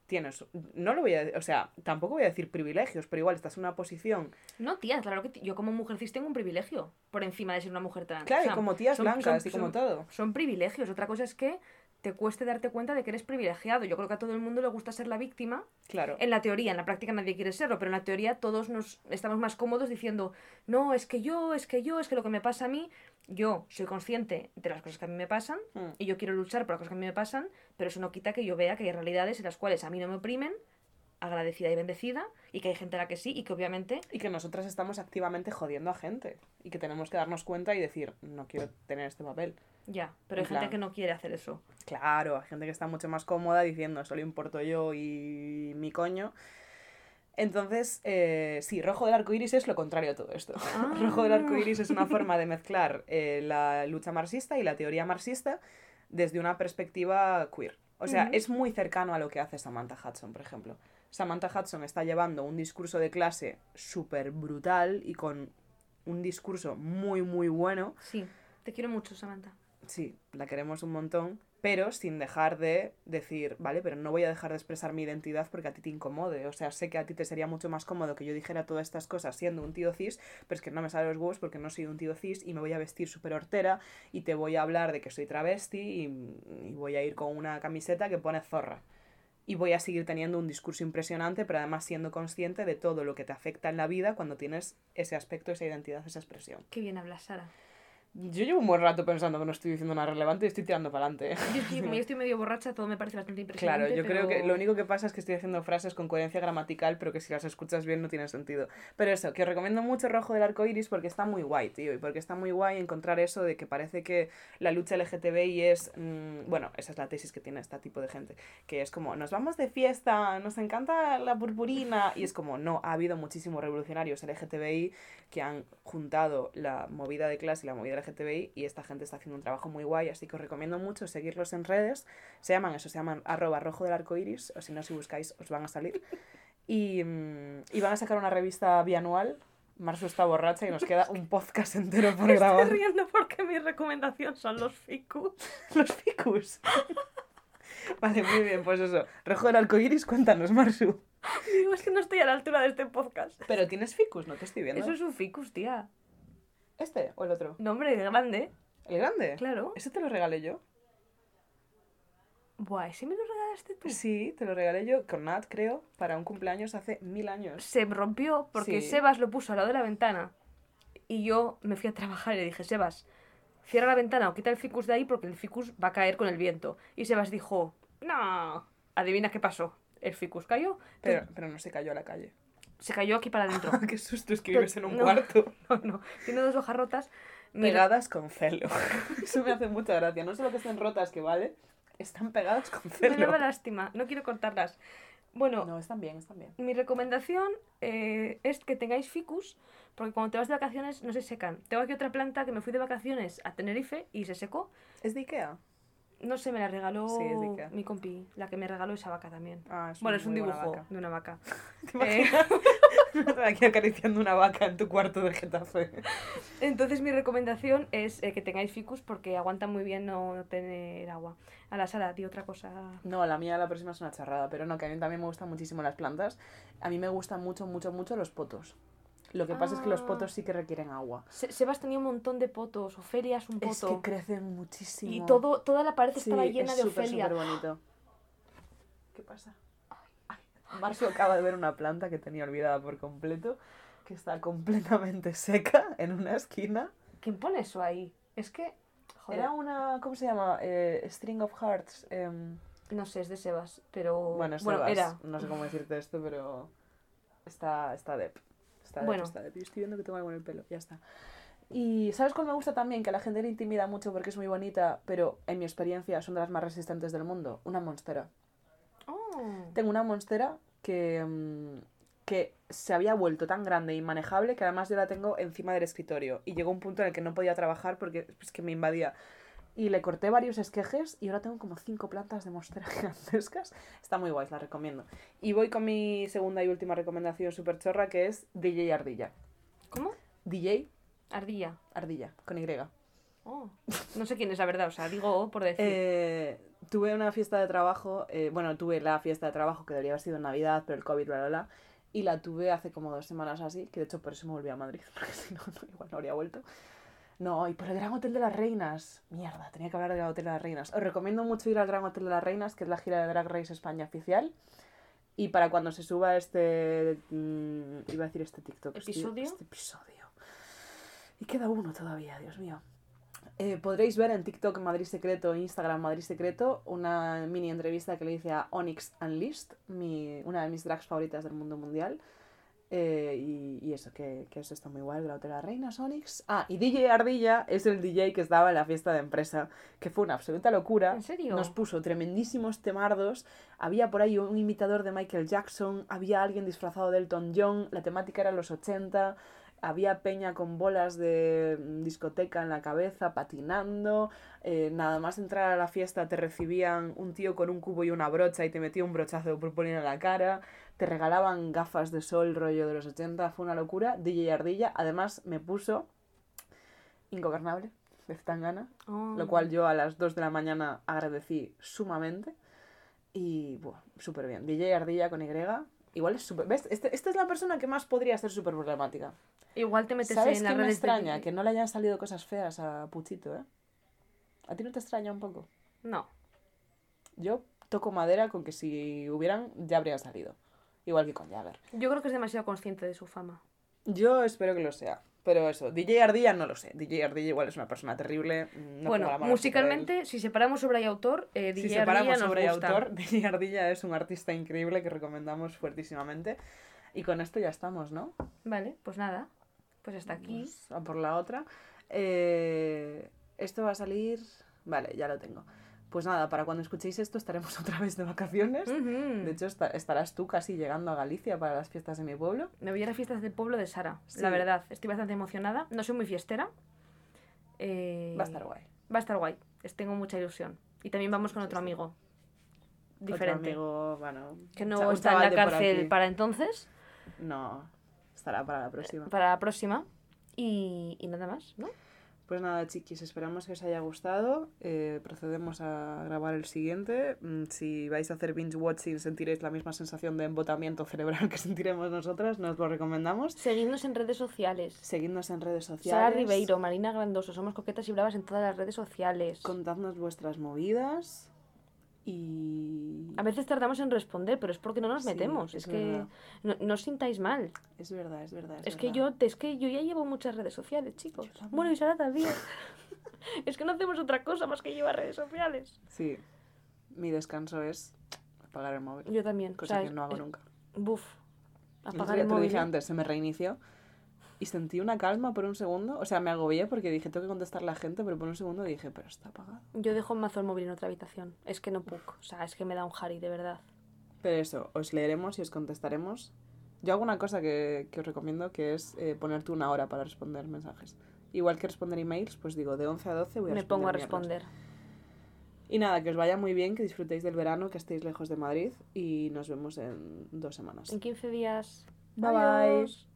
tienes, no lo voy a, o sea, tampoco voy a decir privilegios, pero igual estás en una posición, No, tía, claro que yo como mujer cis tengo un privilegio por encima de ser una mujer trans. claro, O sea, y como tías son- blancas son- y como son- todo. Son privilegios. Otra cosa es que te cueste darte cuenta de que eres privilegiado. Yo creo que a todo el mundo le gusta ser la víctima. Claro. En la teoría, en la práctica nadie quiere serlo, pero en la teoría todos nos estamos más cómodos diciendo, no, es que yo, es que yo, es que lo que me pasa a mí, yo soy consciente de las cosas que a mí me pasan Mm. y yo quiero luchar por las cosas que a mí me pasan, pero eso no quita que yo vea que hay realidades en las cuales a mí no me oprimen, agradecida y bendecida, y que hay gente a la que sí, y que obviamente Y que nosotras estamos activamente jodiendo a gente. Y que tenemos que darnos cuenta y decir, no quiero tener este papel. Ya, pero hay En gente plan- que no quiere hacer eso. Claro, hay gente que está mucho más cómoda diciendo solo importo yo y mi coño. Entonces, eh, sí, rojo del arco iris es lo contrario a todo esto. Ah. rojo del arco iris es una forma de mezclar eh, la lucha marxista y la teoría marxista desde una perspectiva queer. O sea, es muy cercano a lo que hace Samantha Hudson, por ejemplo. Samantha Hudson está llevando un discurso de clase súper brutal y con un discurso muy, muy bueno Sí, te quiero mucho, Samantha. Sí, la queremos un montón, pero sin dejar de decir, vale, pero no voy a dejar de expresar mi identidad porque a ti te incomode. O sea, sé que a ti te sería mucho más cómodo que yo dijera todas estas cosas siendo un tío cis, pero es que no me sale los huevos porque no soy un tío cis y me voy a vestir súper hortera y te voy a hablar de que soy travesti y, y voy a ir con una camiseta que pone zorra. Y voy a seguir teniendo un discurso impresionante, pero además siendo consciente de todo lo que te afecta en la vida cuando tienes ese aspecto, esa identidad, esa expresión. Qué bien hablas, Sara. Yo llevo un buen rato pensando que no estoy diciendo nada relevante y estoy tirando para adelante. Yo estoy, como yo estoy medio borracha, todo me parece bastante impresionante. Claro, yo creo que pero- lo único que pasa es que estoy haciendo frases con coherencia gramatical, pero que si las escuchas bien no tienen sentido. Pero eso, que os recomiendo mucho Rojo del Arco Iris porque está muy guay, tío, y porque está muy guay encontrar eso de que parece que la lucha LGTBI es. mm, bueno, esa es la tesis que tiene este tipo de gente, que es como, nos vamos de fiesta, nos encanta la purpurina, y es como, no, ha habido muchísimos revolucionarios LGTBI que han juntado la movida de clase y la movida LGTBI, y esta gente está haciendo un trabajo muy guay, así que os recomiendo mucho seguirlos en redes. Se llaman eso, se llaman arroba rojo del arco iris, o si no, si buscáis, os van a salir. Y, mm, y van a sacar una revista bianual. Marzo está borracha y nos queda un podcast entero por Me grabar. estoy riendo porque mi recomendación son los ficus. Los ficus. vale, muy bien, pues eso. Rojo del arco iris, cuéntanos, Marsu. Digo, es que no estoy a la altura de este podcast. Pero tienes ficus, no te estoy viendo. Eso es un ficus, tía. ¿Este o el otro? Nombre grande, ¿El grande? claro. ¿Ese te lo regalé yo? Buah, ¿ese me lo regalaste tú? Sí, te lo regalé yo con Nat, creo, para un cumpleaños hace mil años. Se rompió porque Sí. Sebas lo puso al lado de la ventana. Y yo me fui a trabajar y le dije, Sebas, cierra la ventana o quita el ficus de ahí porque el ficus va a caer con el viento. Y Sebas dijo, no. Adivina qué pasó. El ficus cayó, Pero, pero no se cayó a la calle. Se cayó aquí para adentro. Qué susto, es que vives en un No. cuarto. No, no. Tiene dos hojas rotas. Pegadas con celo. Eso me hace mucha gracia. No solo que estén rotas, que vale, están pegadas con me celo. daba lástima. No quiero cortarlas. Bueno, No, están bien, están bien. mi recomendación eh, es que tengáis ficus, porque cuando te vas de vacaciones no se secan. Tengo aquí otra planta que me fui de vacaciones a Tenerife y se secó. ¿Es de Ikea? No sé, me la regaló Sí, es de Ikea. mi compi, la que me regaló esa vaca también. Ah, es bueno, es un dibujo de una vaca. ¿Te Eh? Aquí acariciando una vaca en tu cuarto de Getafe. entonces mi recomendación es eh, que tengáis ficus porque aguantan muy bien no, no tener agua. A la sala, di otra cosa. No, la mía la próxima es una charrada, pero no, que a mí también me gustan muchísimo las plantas. A mí me gustan mucho, mucho, mucho los potos. Lo que pasa es que los Ah. potos sí que requieren agua. Se- Sebas tenía un montón de potos, Ofelia es un Es poto. que crecen muchísimo. y todo, toda la pared Sí, estaba llena es de súper, Ofelia. súper bonito. ¿Qué pasa? Marcio acaba de ver una planta que tenía olvidada por completo, que está completamente seca en una esquina. ¿Quién pone eso ahí? Es que. Joder, Era una, ¿cómo se llama? Eh, String of Hearts. em, No sé, es de Sebas, pero. bueno, es bueno Sebas, era. No sé cómo decirte esto, pero está, está dep. Está Bueno. está dep. Yo estoy viendo que tengo algo en el pelo, ya está. Y ¿sabes cuál me gusta también? Que a la gente le intimida mucho porque es muy bonita, pero en mi experiencia son de las más resistentes del mundo. Una monstera. Oh. Tengo una monstera que, mm, que se había vuelto tan grande e inmanejable que además yo la tengo encima del escritorio. Y llegó un punto en el que no podía trabajar porque es que me invadía. Y le corté varios esquejes y ahora tengo como cinco plantas de monstera gigantescas. Está muy guay, la recomiendo. Y voy con mi segunda y última recomendación súper chorra que es DJ Ardilla. ¿Cómo? DJ Ardilla. Ardilla, con Y. Oh. No sé quién es la verdad, o sea, digo por decir. Eh, tuve una fiesta de trabajo, eh, bueno, tuve la fiesta de trabajo que debería haber sido en Navidad, pero el COVID, bla, bla, bla. Y la tuve hace como dos semanas así, que de hecho por eso me volví a Madrid, porque si no, no, igual no habría vuelto. No, y por el Gran Hotel de las Reinas. Mierda, tenía que hablar del Gran Hotel de las Reinas. Os recomiendo mucho ir al Gran Hotel de las Reinas, que es la gira de Drag Race España oficial. Y para cuando se suba este... mm, iba a decir este TikTok. este- ¿Episodio? Este episodio. Y queda uno todavía, Dios mío. Eh, podréis ver en TikTok Madrid Secreto Instagram Madrid Secreto una mini entrevista que le hice a Onyx Unleashed, mi, una de mis drags favoritas del mundo mundial. Eh, y, y eso, que, que eso está muy guay, el Hotel Reinas, Onyx. Ah, y DJ Ardilla es el DJ que estaba en la fiesta de empresa, que fue una absoluta locura. ¿En serio? Nos puso tremendísimos temardos. Había por ahí un imitador de Michael Jackson, había alguien disfrazado de Elton John, la temática era los 80, había peña con bolas de mm, discoteca en la cabeza, patinando. eh, nada más entrar a la fiesta te recibían un tío con un cubo y una brocha y te metía un brochazo de purpurina en la cara. Te regalaban gafas de sol rollo de los 80, fue una locura. DJ Ardilla, además me puso ingobernable. de Zetangana, Oh. lo cual yo a las 2 de la mañana agradecí sumamente. Y, bueno, súper bien. DJ Ardilla con Y. Igual es súper... ¿Ves? Este- esta es la persona que más podría ser súper problemática. Igual te metes ¿Sabes en qué las me de extraña? Que no le hayan salido cosas feas a Puchito, ¿eh? ¿A ti no te extraña un poco? No. Yo toco madera con que si hubieran, ya habrían salido. Igual que con Jagger. Yo creo que es demasiado consciente de su fama. Yo espero que lo sea. Pero eso, DJ Ardilla no lo sé. DJ Ardilla igual es una persona terrible. mm, no bueno, musicalmente, si separamos obra y autor, eh, Si DJ separamos Ardilla nos sobre gusta. autor, DJ Ardilla es un artista increíble que recomendamos fuertísimamente. Y con esto ya estamos, ¿no? Vale, pues nada. Pues hasta aquí. Vamos a por la otra. Eh, esto va a salir... Vale, ya lo tengo. Pues nada, para cuando escuchéis esto estaremos otra vez de vacaciones. De hecho, esta- estarás tú casi llegando a Galicia para las fiestas de mi pueblo. Me voy a las fiestas del pueblo de Sara. Sí. La verdad, estoy bastante emocionada. No soy muy fiestera. Eh, Va a estar guay. Va a estar guay. Es- Tengo mucha ilusión. Y también vamos con otro amigo. Otro Diferente. amigo, bueno, Que no está en la cárcel para entonces. No, estará para la próxima. Para la próxima. Y, y nada más, ¿no? Pues nada, chiquis, esperamos que os haya gustado. Eh, procedemos a grabar el siguiente. Mm, Si vais a hacer binge watching, sentiréis la misma sensación de embotamiento cerebral que sentiremos nosotras. Nos lo recomendamos. Seguidnos en redes sociales. Seguidnos en redes sociales. Sara Ribeiro, Marina Grandoso, somos coquetas y bravas en todas las redes sociales. Contadnos vuestras movidas. Y. A veces tardamos en responder, pero es porque no nos Sí, metemos. es Es, que verdad. no, no os sintáis mal. Es verdad, es verdad. Es que yo, es que yo ya llevo muchas redes sociales, chicos. Bueno, y Sara también. es que no hacemos otra cosa más que llevar redes sociales. Sí. Mi descanso es apagar el móvil. Yo también. o Cosa sea, que no hago es- nunca. Buf. Apagar el te móvil. dije antes, se me reinició y sentí una calma por un segundo. O sea, me agobié porque dije, tengo que contestar a la gente, pero por un segundo dije, pero está apagado. Yo dejo mazo el móvil en otra habitación. Es que no puc. O sea, es que me da un jari, de verdad. Pero eso, os leeremos y os contestaremos. Yo hago una cosa que, que os recomiendo, que es eh, ponerte una hora para responder mensajes. Igual que responder emails, pues digo, de 11 a 12 voy a Me responder pongo a mierdas. responder. Y nada, que os vaya muy bien, que disfrutéis del verano, que estéis lejos de Madrid y nos vemos en dos semanas. En 15 días. Bye, bye.